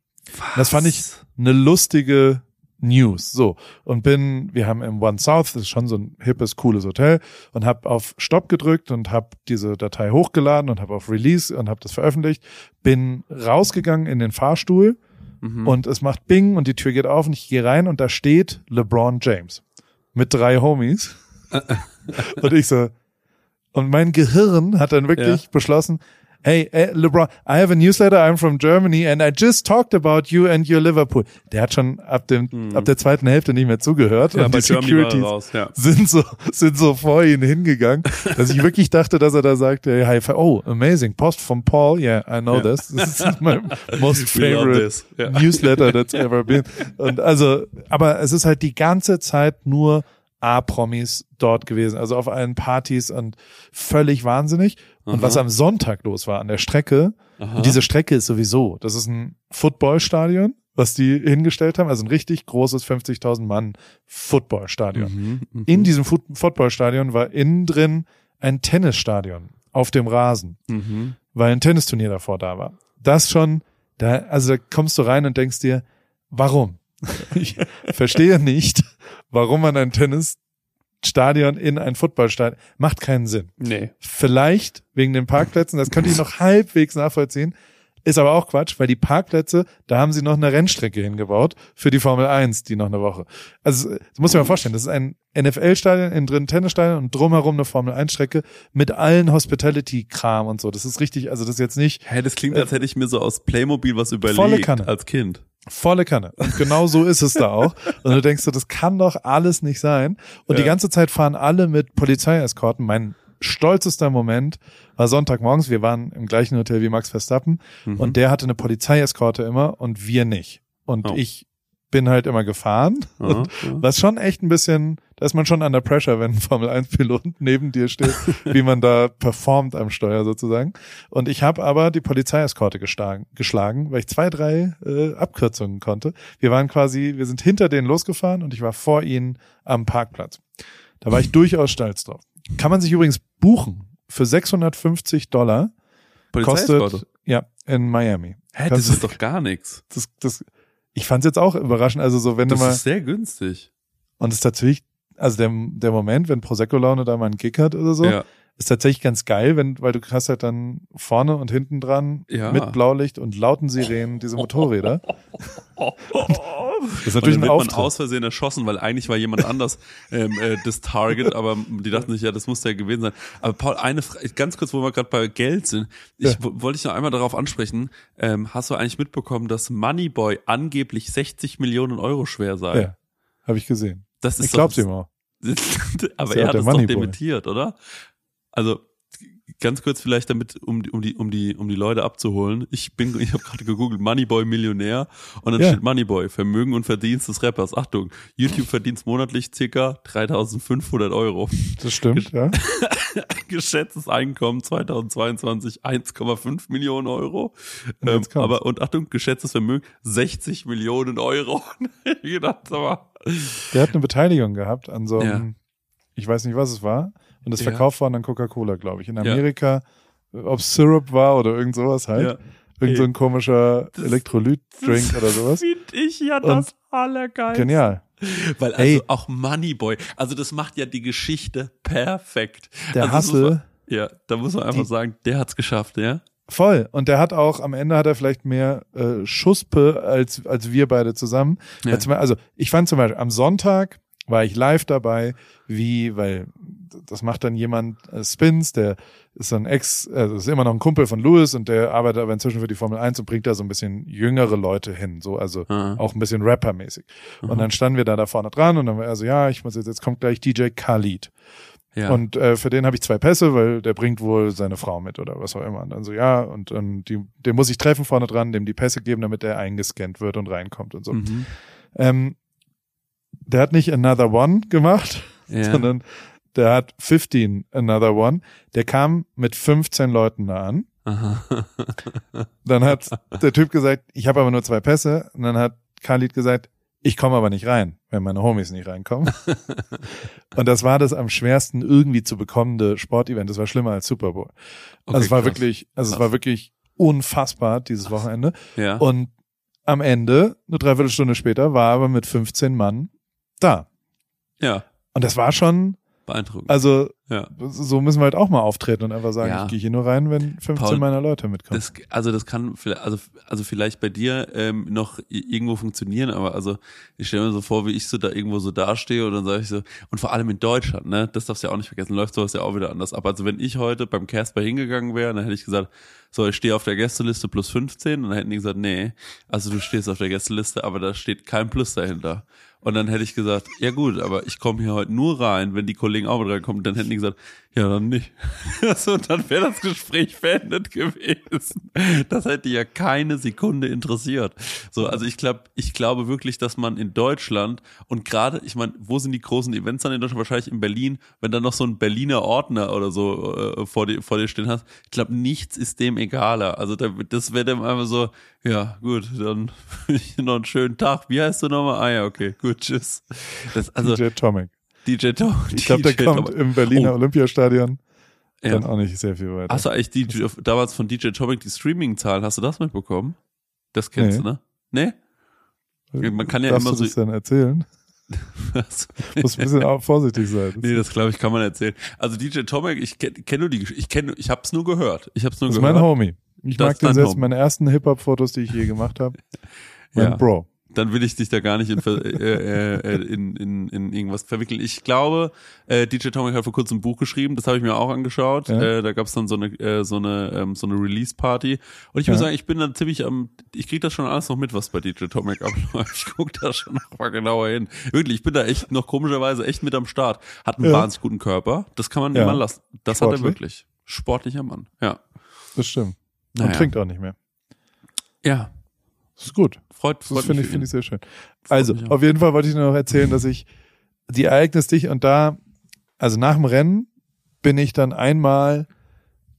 Das fand ich eine lustige News. So. Und bin, wir haben im One South, das ist schon so ein hippes, cooles Hotel, und habe auf Stopp gedrückt und habe diese Datei hochgeladen und habe auf Release und habe das veröffentlicht. Bin rausgegangen in den Fahrstuhl Mhm. und es macht Bing und die Tür geht auf und ich gehe rein und da steht LeBron James mit drei Homies. <laughs> und ich so, und mein Gehirn hat dann wirklich Ja. beschlossen, hey, LeBron, I have a newsletter, I'm from Germany and I just talked about you and your Liverpool. Der hat schon ab dem, ab der zweiten Hälfte nicht mehr zugehört Mhm. ja, und die Securities raus, ja. sind so, sind so vor ihn hingegangen, dass ich wirklich dachte, dass er da sagte, hey, oh, amazing, Post from Paul, yeah, I know this. This is my <laughs> most favorite. Ja. Newsletter that's <laughs> ever been. Und also, aber es ist halt die ganze Zeit nur A-Promis dort gewesen, also auf allen Partys und völlig wahnsinnig. Und was am Sonntag los war an der Strecke, Aha. und diese Strecke ist sowieso, das ist ein Footballstadion, was die hingestellt haben, also ein richtig großes 50.000 Mann Footballstadion. Mhm, mhm. In diesem Foot Footballstadion war innen drin ein Tennisstadion auf dem Rasen, Mhm. weil ein Tennisturnier davor da war. Das schon, da, also da kommst du rein und denkst dir, warum? <laughs> Ich verstehe nicht, warum man ein Tennisstadion in ein Footballstadion macht keinen Sinn. Nee. Vielleicht wegen den Parkplätzen, das könnte ich noch <laughs> halbwegs nachvollziehen. Ist aber auch Quatsch, weil die Parkplätze, da haben sie noch eine Rennstrecke hingebaut für die Formel 1, die noch eine Woche. Also, das muss ich mir mal vorstellen, das ist ein NFL-Stadion, innen drin Tennisstadion und drumherum eine Formel 1-Strecke mit allen Hospitality-Kram und so. Das ist richtig, also das ist jetzt nicht Hä, das klingt, als hätte ich mir so aus Playmobil was überlegt Volle Kanne. als Kind. volle Kanne. Und genau so ist es da auch. Und du denkst so, das kann doch alles nicht sein. Und die Ja. ganze Zeit fahren alle mit Polizeieskorten. Mein stolzester Moment war Sonntagmorgens. Wir waren im gleichen Hotel wie Max Verstappen. Mhm. Und der hatte eine Polizeieskorte immer und wir nicht. Und Oh. ich bin halt immer gefahren. Aha, Und ja. was schon echt ein bisschen, da ist man schon under pressure, wenn ein Formel 1 Pilot <laughs> neben dir steht, wie man da performt am Steuer sozusagen. Und ich habe aber die Polizeieskorte geschlagen, geschlagen, weil ich zwei, drei äh, Abkürzungen konnte. Wir waren quasi, wir sind hinter denen losgefahren und ich war vor ihnen am Parkplatz. Da war ich <laughs> durchaus stolz drauf. Kann man sich übrigens buchen für 650 Dollar. Kostet, ja, in Miami. Hä, das du- ist doch gar nichts. das, das, ich fand's jetzt auch überraschend. Also so, wenn Das du mal, ist sehr günstig. und es ist tatsächlich, also der, der Moment, wenn Prosecco-Laune da mal einen Kick hat oder so, Ja. Ist tatsächlich ganz geil, wenn, weil du hast halt dann vorne und hinten dran Ja. mit Blaulicht und lauten Sirenen diese Motorräder. <laughs> Das ist Und natürlich dann ein wird man Auftritt. aus Versehen erschossen, weil eigentlich war jemand anders ähm, äh, das Target, aber die dachten sich, ja, das muss ja gewesen sein. Aber Paul, eine Frage, ganz kurz, wo wir gerade bei Geld sind, ich Ja. wo- wollte ich noch einmal darauf ansprechen, ähm, hast du eigentlich mitbekommen, dass Moneyboy angeblich 60 Millionen Euro schwer sei? Ja, habe ich gesehen. Das ist Ich glaub's ihm auch. <laughs> aber er hat der es doch dementiert, oder? Also ganz kurz vielleicht damit, um, die- um die, um die, um die Leute abzuholen. Ich bin, ich habe gerade gegoogelt, Moneyboy Millionär und dann Ja. steht Moneyboy, Vermögen und Verdienst des Rappers. Achtung, YouTube verdient monatlich circa 3.500 Euro. Das stimmt, ja. <laughs> Geschätztes Einkommen 2022 1,5 Millionen Euro. Ähm, aber, und Achtung, geschätztes Vermögen 60 Millionen Euro. ich gedacht, aber, Der hat eine Beteiligung gehabt an so einem, Ja. ich weiß nicht, was es war. Und das Ja. verkauft worden an Coca-Cola, glaube ich. In Ja. Amerika, ob Syrup war oder irgend sowas halt. ja. Irgend so ein komischer Elektrolyt-Drink oder sowas. Finde ich ja das das Allergeilste. Genial. Weil also Ey. auch Moneyboy, also das macht ja die Geschichte perfekt. Der also man- Ja, da muss man einfach Die- sagen, der hat's geschafft, ja? Voll. Und der hat auch, am Ende hat er vielleicht mehr äh, Schuspe als, als wir beide zusammen. Ja. Also ich fand zum Beispiel, am Sonntag war ich live dabei, wie, weil das macht dann jemand, äh, Spins, der ist so ein Ex, also ist immer noch ein Kumpel von Lewis und der arbeitet aber inzwischen für die Formel 1 und bringt da so ein bisschen jüngere Leute hin, so, also Ah. auch ein bisschen Rapper-mäßig. Und dann standen wir da da vorne dran und dann war er so, ja, ich muss jetzt, jetzt kommt gleich DJ Khalid. Ja. Und äh, für den habe ich zwei Pässe, weil der bringt wohl seine Frau mit oder was auch immer. Und dann so, ja, und ähm, die, den muss ich treffen vorne dran, dem die Pässe geben, damit der eingescannt wird und reinkommt und so. mhm. Ähm, der hat nicht Another One gemacht, ja. <laughs> sondern der hat 15 Another One. Der kam mit 15 Leuten da an. <laughs> Dann hat der Typ gesagt, ich habe aber nur zwei Pässe. Und dann hat Khalid gesagt, ich komme aber nicht rein, wenn meine Homies nicht reinkommen. <laughs> und das war das am schwersten irgendwie zu bekommende Sportevent. Das war schlimmer als Super Bowl. Okay, also es war krass. wirklich, also es Krass. war wirklich unfassbar dieses Wochenende. Ja. Und am Ende, eine Dreiviertelstunde später, war er aber mit 15 Mann da. ja. Und das war schon, Beeindruckend. also ja. so müssen wir halt auch mal auftreten und einfach sagen, Ja. ich gehe hier nur rein, wenn 15 Paul, meiner Leute mitkommen. Das, also das kann vielleicht, also, also vielleicht bei dir ähm, noch irgendwo funktionieren, aber also ich stelle mir so vor, wie ich so da irgendwo so dastehe und dann sage ich so, und vor allem in Deutschland, ne, das darfst du ja auch nicht vergessen, läuft sowas ja auch wieder anders ab. Also wenn ich heute beim Casper hingegangen wäre, dann hätte ich gesagt, so, ich stehe auf der Gästeliste plus 15 und dann hätten die gesagt, nee, also du stehst auf der Gästeliste, aber da steht kein Plus dahinter. Und dann hätte ich gesagt, ja gut, aber ich komme hier heute nur rein, wenn die Kollegen auch mit reinkommen. Dann hätten die gesagt, ja dann nicht. <laughs> so, dann wäre das Gespräch beendet gewesen. Das hätte ja keine Sekunde interessiert. So, also ich glaube, ich glaube wirklich, dass man in Deutschland und gerade, ich meine, wo sind die großen Events dann in Deutschland? Wahrscheinlich in Berlin, wenn dann noch so ein Berliner Ordner oder so äh, vor, dir, vor dir stehen hast. Ich glaube, nichts ist dem egaler. Also da, das wäre dem einfach so, ja, gut, dann <laughs> noch einen schönen Tag. Wie heißt du nochmal? Ah ja, okay, gut, tschüss. Das, also DJ Tomic. DJ Tom. Ich glaube, der <laughs> kommt Tom- im Berliner Oh. Olympiastadion Ja. dann auch nicht sehr viel weiter. Hast du eigentlich die, damals von DJ Tomic die Streaming-Zahlen, hast du das mitbekommen? Das kennst Nee. du, ne? Nee? man kann ja Darfst immer du so- das dann erzählen? <laughs> Muss ein bisschen auch vorsichtig sein. <laughs> nee, das glaube ich, kann man erzählen. Also DJ Tomic, ich kenne kenn nur die ich kenne, ich hab's nur gehört. Ich hab's nur Das ist gehört. mein Homie. Ich Das mag ist den. Homie. Meine ersten Hip-Hop-Fotos, die ich je gemacht habe. Mein Ja. Bro. Dann will ich dich da gar nicht in, ver- äh, äh, in, in, in irgendwas verwickeln. Ich glaube, äh, DJ Tomic hat vor kurzem ein Buch geschrieben, das habe ich mir auch angeschaut. Ja. Äh, da gab es dann so eine, äh, so eine, ähm, so eine Release-Party. Und ich muss Ja. sagen, ich bin dann ziemlich am, ich krieg das schon alles noch mit, was bei DJ Tomic abläuft. <laughs> Ich guck da schon noch mal genauer hin. Wirklich, ich bin da echt noch komischerweise echt mit am Start. Hat einen Ja. wahnsinnig guten Körper. Das kann man Ja. immer lassen. Das hat er Sportlich. wirklich. Sportlicher Mann. Ja. Das stimmt. Naja. Und trinkt auch nicht mehr. Ja. Das ist gut. Freut, Das freut finde mich ich, finde ich sehr schön. Also, auf jeden Fall wollte ich nur noch erzählen, dass ich die Ereignis dich und da, also nach dem Rennen bin ich dann einmal,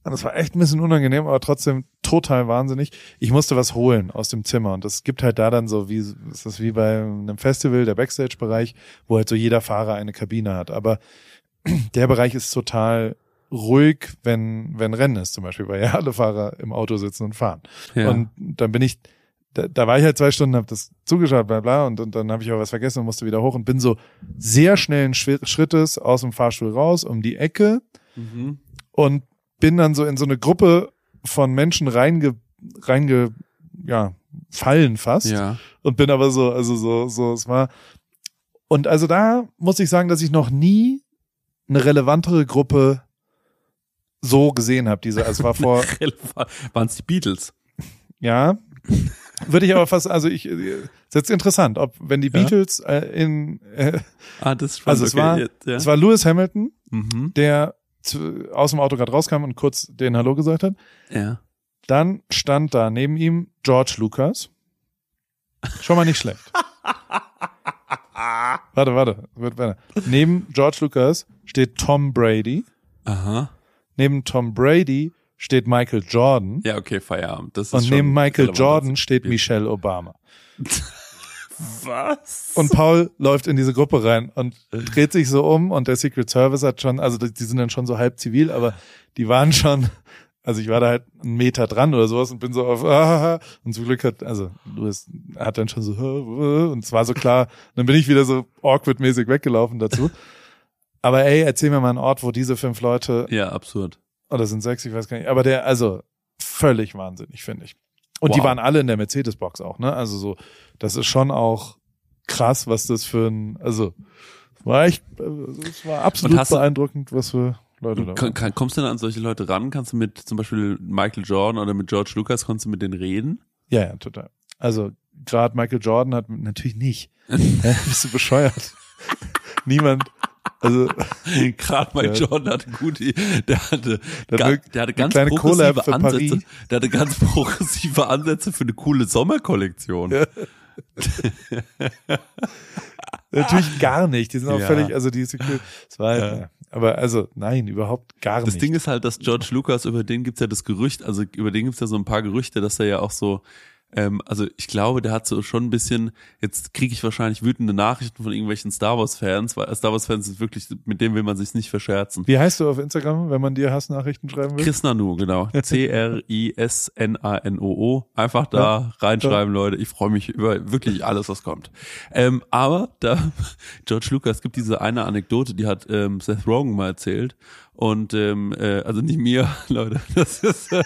das war echt ein bisschen unangenehm, aber trotzdem total wahnsinnig. Ich musste was holen aus dem Zimmer und das gibt halt da dann so, wie, ist das wie bei einem Festival, der Backstage-Bereich, wo halt so jeder Fahrer eine Kabine hat. Aber <clears throat> der Bereich ist total ruhig, wenn, wenn Rennen ist zum Beispiel, weil ja alle Fahrer im Auto sitzen und fahren. Ja. Und dann bin ich, da, da war ich halt zwei Stunden, habe das zugeschaut, bla bla, und, und dann habe ich aber was vergessen und musste wieder hoch und bin so sehr schnellen Schrittes aus dem Fahrstuhl raus, um die Ecke mhm. und bin dann so in so eine Gruppe von Menschen reinge, reinge, ja, fallen fast Ja. und bin aber so, also so, so, es war, und also da muss ich sagen, dass ich noch nie eine relevantere Gruppe so gesehen habe. Diese, also es war <laughs> vor, Waren es die Beatles? Ja. Würde ich aber fast, also ich, äh, ist jetzt interessant, ob, wenn die Ja. Beatles äh, in, äh, Ah, das ist also es okay, war, jetzt, ja. es war Lewis Hamilton, mhm. der zu, aus dem Auto gerade rauskam und kurz den Hallo gesagt hat. ja. Dann stand da neben ihm George Lucas. Schon mal nicht schlecht. <laughs> warte, warte, wird weiter. Neben George Lucas steht Tom Brady. Aha. Neben Tom Brady steht Michael Jordan. Ja, okay, Feierabend. Das ist und neben Michael. Jordan steht Michelle Obama. <laughs> Was? Und Paul läuft in diese Gruppe rein und dreht sich so um und der Secret Service hat schon, also die die sind dann schon so halb zivil, aber die waren schon, Also ich war da halt einen Meter dran oder sowas und bin so auf ah, und zum Glück hat, also Louis hat dann schon so und es war so klar, dann bin ich wieder so awkward-mäßig weggelaufen dazu. <laughs> Aber ey, erzähl mir mal einen Ort, wo diese fünf Leute, Ja, absurd. Oder sind sechs, ich weiß gar nicht, aber der, also völlig wahnsinnig, finde ich. Und die Wow. waren alle in der Mercedes-Box auch, ne? Also so, das ist schon auch krass, was das für ein, also war echt, äh, es war absolut beeindruckend, was für Leute da waren. kommst du denn an solche Leute ran? Kannst du mit zum Beispiel Michael Jordan oder mit George Lucas, kannst du mit denen reden? Ja, ja, total. Also gerade Michael Jordan hat natürlich nicht. <laughs> Bist du bescheuert? <laughs> Niemand. Also <laughs> Gerade Michael Ja. Jordan hatte gute, der hatte, Der ga, der hatte ganz progressive Ansätze. Paris. Der hatte ganz <laughs> progressive Ansätze für eine coole Sommerkollektion. Ja. natürlich gar nicht. Die sind auch Ja. völlig, also die ist cool. Es war halt, Ja. aber also nein, überhaupt gar Das nicht. Ding ist halt, dass George Lucas, über den gibt's ja das Gerücht, also über den gibt's ja so ein paar Gerüchte, dass er ja auch so, ähm, also ich glaube, der hat so schon ein bisschen, jetzt kriege ich wahrscheinlich wütende Nachrichten von irgendwelchen Star Wars-Fans, weil Star Wars-Fans ist wirklich, mit dem will man sich nicht verscherzen. Wie heißt du auf Instagram, wenn man dir Hassnachrichten schreiben will? Chris Nanu, genau. <laughs> C-R-I-S-N-A-N-O-O. Einfach da reinschreiben, Leute. Ich freue mich über wirklich alles, was kommt. Ähm, aber da, <laughs> George Lucas, gibt diese eine Anekdote, die hat ähm, Seth Rogen mal erzählt. Und ähm, äh, also nicht mir, <laughs> Leute. Das ist, äh,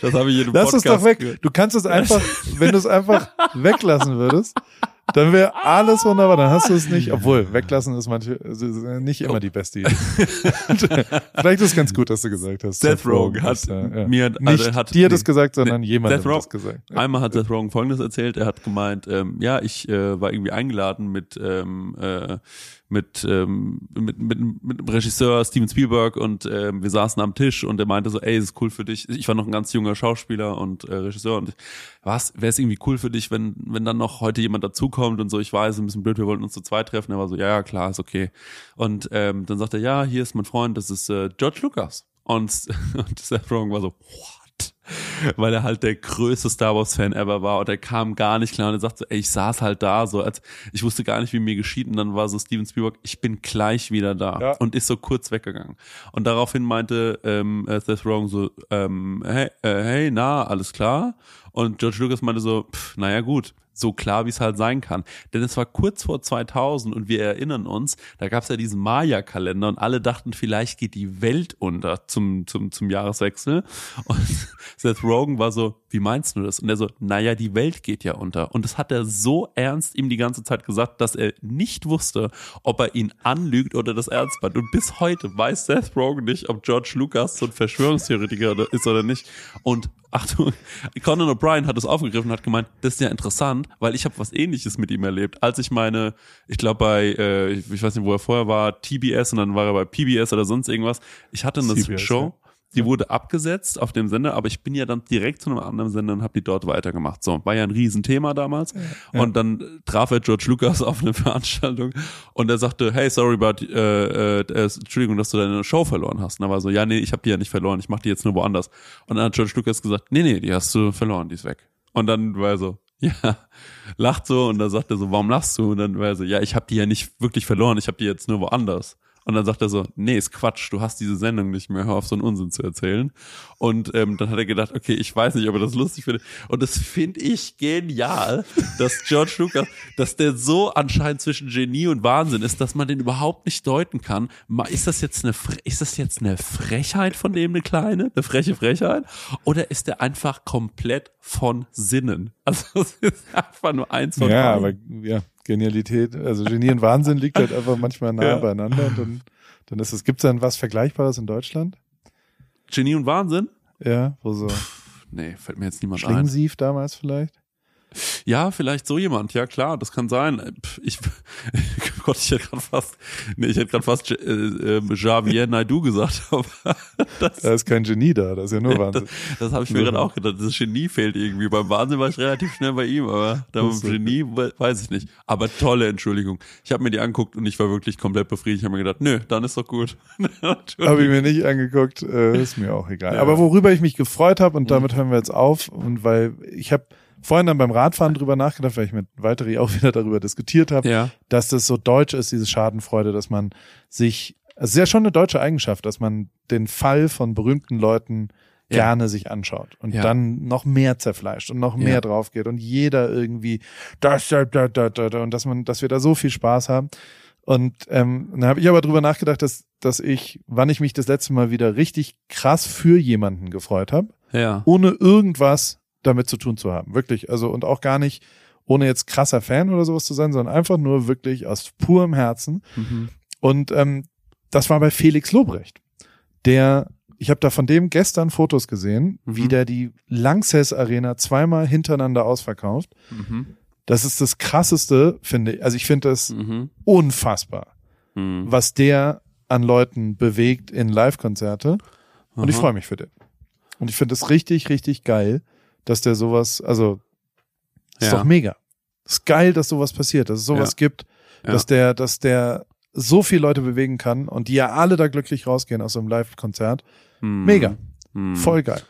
das habe ich in einem Lass es Podcast doch weg. Du kannst es einfach, wenn du es einfach <laughs> weglassen würdest, dann wäre alles wunderbar. Dann hast du es nicht, obwohl weglassen ist manche ist nicht immer die beste Idee. <laughs> Vielleicht ist es ganz gut, dass du gesagt hast. Seth Rogen hat ist, äh, ja. mir, nicht also hat, dir nee, das gesagt, sondern nee, Seth Rogen- das gesagt. Einmal hat Seth Rogen Folgendes erzählt. Er hat gemeint, ähm, ja, ich äh, war irgendwie eingeladen mit ähm, äh, mit, ähm, mit, mit, mit dem Regisseur Steven Spielberg und ähm, wir saßen am Tisch und er meinte so, ey, es ist cool für dich. Ich war noch ein ganz junger Schauspieler und äh, Regisseur und was, wäre es irgendwie cool für dich, wenn, wenn dann noch heute jemand dazukommt und so, ich weiß, ein bisschen blöd, wir wollten uns zu zweit treffen. Er war so, ja, ja, klar, ist okay. Und ähm, dann sagt er, ja, hier ist mein Freund, das ist äh, George Lucas. Und, <laughs> und Seth Rogen war so, what? Weil er halt der größte Star Wars Fan ever war und er kam gar nicht klar und er sagt so, ey, ich saß halt da so, als ich wusste gar nicht, wie mir geschieht und dann war so Steven Spielberg, ich bin gleich wieder da Ja. und ist so kurz weggegangen. Und daraufhin meinte ähm, äh, Seth Rogen so, ähm, hey, äh, hey, na, alles klar? Und George Lucas meinte so, pff, naja gut, so klar, wie es halt sein kann. Denn es war kurz vor 2000 und wir erinnern uns, da gab es ja diesen Maya-Kalender und alle dachten, vielleicht geht die Welt unter zum, zum, zum Jahreswechsel. Und <laughs> Seth Rogen war so, wie meinst du das? Und er so, naja, die Welt geht ja unter. Und das hat er so ernst ihm die ganze Zeit gesagt, dass er nicht wusste, ob er ihn anlügt oder das ernst meint. Und bis heute weiß Seth Rogen nicht, ob George Lucas so ein Verschwörungstheoretiker ist oder nicht. Und Achtung, Conan O'Brien hat es aufgegriffen und hat gemeint, das ist ja interessant, weil ich habe was ähnliches mit ihm erlebt. Als ich meine, ich glaube bei, äh, ich weiß nicht, wo er vorher war, TBS und dann war er bei PBS oder sonst irgendwas. Ich hatte eine CBS, Show, die wurde abgesetzt auf dem Sender, aber ich bin ja dann direkt zu einem anderen Sender und habe die dort weitergemacht. So, war ja ein Riesenthema damals. Und dann traf er George Lucas <laughs> auf eine Veranstaltung und er sagte, hey, sorry äh, äh, äh, Entschuldigung, dass du deine Show verloren hast. Und er war so, ja, nee, ich habe die ja nicht verloren, ich mache die jetzt nur woanders. Und dann hat George Lucas gesagt, nee, nee, die hast du verloren, die ist weg. Und dann war er so, <laughs> ja, lacht so und dann sagt er so, warum lachst du? Und dann war er so, ja, ich habe die ja nicht wirklich verloren, ich habe die jetzt nur woanders. Und dann sagt er so, nee, ist Quatsch, du hast diese Sendung nicht mehr, hör auf so einen Unsinn zu erzählen. Und ähm, dann hat er gedacht, okay, ich weiß nicht, ob er das lustig findet. Und das finde ich genial, dass George Lucas, dass der so anscheinend zwischen Genie und Wahnsinn ist, dass man den überhaupt nicht deuten kann. Ist das jetzt eine, ist das jetzt eine Frechheit von dem, eine kleine, eine freche Frechheit? Oder ist der einfach komplett von Sinnen? Also <laughs> es ist einfach nur eins von Ja, beiden. aber ja, Genialität, also Genie und Wahnsinn liegt halt einfach manchmal nah Ja. beieinander und dann, dann ist es, gibt's dann was Vergleichbares in Deutschland? Genie und Wahnsinn? Ja, wo so Nee, fällt mir jetzt niemand ein. Schlingensief damals vielleicht? Ja, vielleicht so jemand, ja klar, das kann sein. Ich, <laughs> Gott, ich hätte gerade fast, nee, ich hätte gerade fast äh, äh, Javier Naidu gesagt, <laughs> aber das, Da ist kein Genie da, das ist ja nur <laughs> Wahnsinn. das habe ich mir gerade auch gedacht. Das Genie fehlt irgendwie. Beim Wahnsinn war ich relativ schnell bei ihm, aber beim. Genie we- weiß ich nicht. Aber tolle Entschuldigung. Ich habe mir die angeguckt und ich war wirklich komplett befriedigt. Ich habe mir gedacht, nö, dann ist doch gut. Habe ich mir nicht angeguckt, äh, ist mir auch egal. Ja. Aber worüber ich mich gefreut habe, und damit hören wir jetzt auf, und weil ich habe vorhin dann beim Radfahren drüber nachgedacht, weil ich mit Valtteri auch <laughs> wieder darüber diskutiert habe, ja. dass das so deutsch ist, diese Schadenfreude, dass man sich, es ist ja schon eine deutsche Eigenschaft, dass man den Fall von berühmten Leuten Ja. gerne sich anschaut und Ja. dann noch mehr zerfleischt und noch mehr Ja. drauf geht und jeder irgendwie das, da, da, da, da, da, und dass man, dass wir da so viel Spaß haben. Und ähm, dann habe ich aber drüber nachgedacht, dass, dass ich, wann ich mich das letzte Mal wieder richtig krass für jemanden gefreut habe, Ja. ohne irgendwas damit zu tun zu haben. Wirklich. Also und auch gar nicht, ohne jetzt krasser Fan oder sowas zu sein, sondern einfach nur wirklich aus purem Herzen. Mhm. Und ähm, das war bei Felix Lobrecht. Der, ich habe da von dem gestern Fotos gesehen, Mhm. wie der die Lanxess Arena zweimal hintereinander ausverkauft. Mhm. Das ist das krasseste, finde ich. Also ich finde das Mhm. unfassbar, Mhm. was der an Leuten bewegt in Live-Konzerte. Und ich freue mich für den. Und ich finde es richtig, richtig geil, dass der sowas, also ist Ja. doch mega. Ist geil, dass sowas passiert, dass es sowas Ja. gibt, dass der, dass der so viele Leute bewegen kann und die ja alle da glücklich rausgehen aus so einem Live-Konzert. Mhm. Mega. Mhm. Voll geil.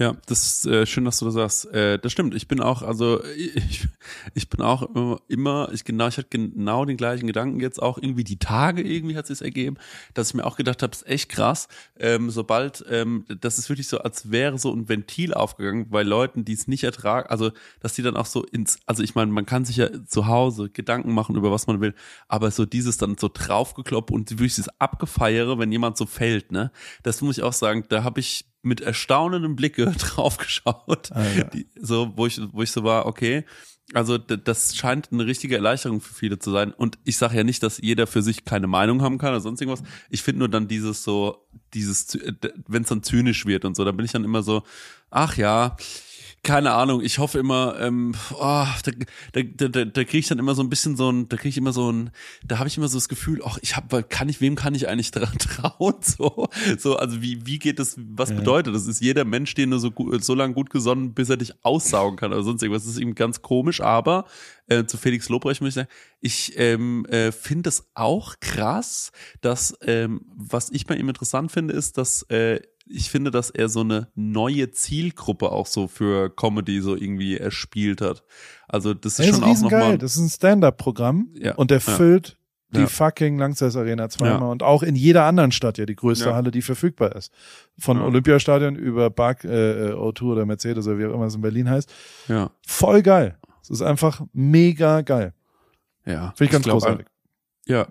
Ja, das ist äh, schön, dass du das sagst. Äh, das stimmt. Ich bin auch, also <laughs> ich, ich bin auch immer, immer ich genau, ich hatte genau den gleichen Gedanken jetzt auch irgendwie die Tage irgendwie hat es ergeben, dass ich mir auch gedacht habe, ist echt krass. Ähm, sobald, ähm, das ist wirklich so, als wäre so ein Ventil aufgegangen bei Leuten, die es nicht ertragen, also dass die dann auch so ins, also ich meine, man kann sich ja zu Hause Gedanken machen über was man will, aber so dieses dann so draufgekloppt und wirklich dieses Abgefeiere, wenn jemand so fällt, ne, das muss ich auch sagen, da habe ich mit erstaunendem Blicke <laughs> drauf geschaut, Alter. die, so wo ich wo ich so war, okay, also das scheint eine richtige Erleichterung für viele zu sein und ich sage ja nicht, dass jeder für sich keine Meinung haben kann oder sonst irgendwas. Ich finde nur dann dieses so dieses wenn es dann zynisch wird und so, dann bin ich dann immer so, ach ja, keine Ahnung, ich hoffe immer, ähm, oh, da, da, da, da, kriege ich dann immer so ein bisschen so ein, da kriege ich immer so ein, da habe ich immer so das Gefühl, ach, ich habe, kann ich, wem kann ich eigentlich dran <laughs> trauen? So, so, also wie, wie geht das, was bedeutet das? Ist jeder Mensch, den du so, gut, so lange gut gesonnen, bis er dich aussaugen kann oder sonst irgendwas? Das ist eben ganz komisch, aber äh, zu Felix Lobrecht muss ich sagen, ich ähm, äh, finde es auch krass, dass, ähm, was ich bei ihm interessant finde, ist, dass äh, ich finde, dass er so eine neue Zielgruppe auch so für Comedy so irgendwie erspielt hat. Also das ist ist schon auch riesengeil. nochmal. Das ist ein Stand-Up-Programm Ja. und der Ja. füllt die Ja. fucking Lanxess Arena zweimal Ja. und auch in jeder anderen Stadt ja die größte Ja. Halle, die verfügbar ist. Von Ja. Olympiastadion über Bark, äh, O2 oder Mercedes oder wie auch immer es in Berlin heißt. Ja, Voll geil. Es ist einfach mega geil. ja. Finde ich ganz glaub, großartig. Ja,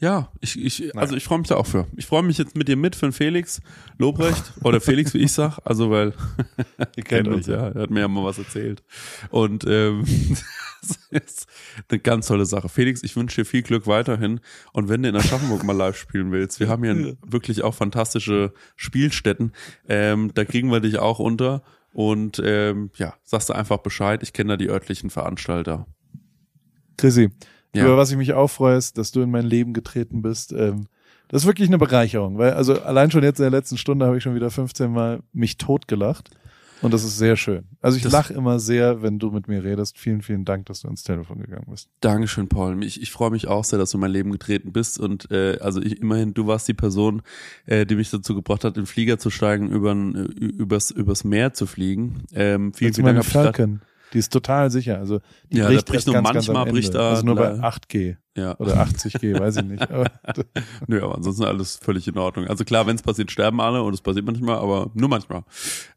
ja, ich, ich, also ich freue mich da auch für. Ich freue mich jetzt mit dir mit für den Felix Lobrecht oder Felix, wie ich sag, also weil <laughs> ihr kennt uns ja, er hat mir ja mal was erzählt. Und ähm, <laughs> das ist eine ganz tolle Sache. Felix, ich wünsche dir viel Glück weiterhin. Und wenn du in Aschaffenburg mal live spielen willst, wir haben hier wirklich auch fantastische Spielstätten, ähm, da kriegen wir dich auch unter. Und ähm, ja, sagst du einfach Bescheid. Ich kenne da die örtlichen Veranstalter. Chrissy, Ja. über was ich mich auch freue, ist, dass du in mein Leben getreten bist. Ähm, das ist wirklich eine Bereicherung, weil also allein schon jetzt in der letzten Stunde habe ich schon wieder 15 Mal mich totgelacht. Und das ist sehr schön. Also ich lache immer sehr, wenn du mit mir redest. Vielen, vielen Dank, dass du ins Telefon gegangen bist. Dankeschön, Paul. Ich, ich freue mich auch sehr, dass du in mein Leben getreten bist. Und äh, also ich, immerhin, du warst die Person, äh, die mich dazu gebracht hat, in den Flieger zu steigen, übern, äh, übers, übers Meer zu fliegen. Ähm, vielen, vielen Dank. Falcon, die ist total sicher. Also die Ja, da bricht, bricht erst nur ganz, ganz manchmal Ende. bricht da- Also nur bei la- 8G Ja, oder 80G, weiß ich nicht. <laughs> Nö, aber ansonsten alles völlig in Ordnung. Also klar, wenn es passiert, sterben alle und es passiert manchmal, aber nur manchmal.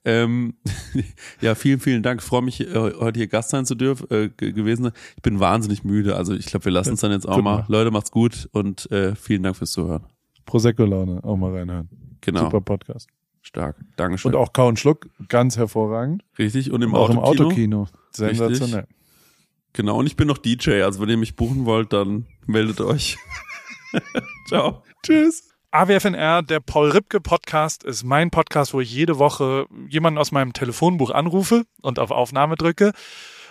Ähm, <laughs> ja, vielen, vielen Dank. Ich freue mich, äh, heute hier Gast sein zu dürfen äh, ge- gewesen. Ich bin wahnsinnig müde. Also ich glaube, wir lassen es dann jetzt auch mal. Leute, macht's gut und äh, vielen Dank fürs Zuhören. Prosecco-Laune, auch mal reinhören. Genau. Super Podcast. Stark. Dankeschön. Und auch Kau und Schluck, ganz hervorragend. Richtig. Und im Und auch im Autokino. Sensationell. Genau, und ich bin noch DJ, also wenn ihr mich buchen wollt, dann meldet euch. <laughs> Ciao. Tschüss. AWFNR, der Paul Ripke Podcast, ist mein Podcast, wo ich jede Woche jemanden aus meinem Telefonbuch anrufe und auf Aufnahme drücke.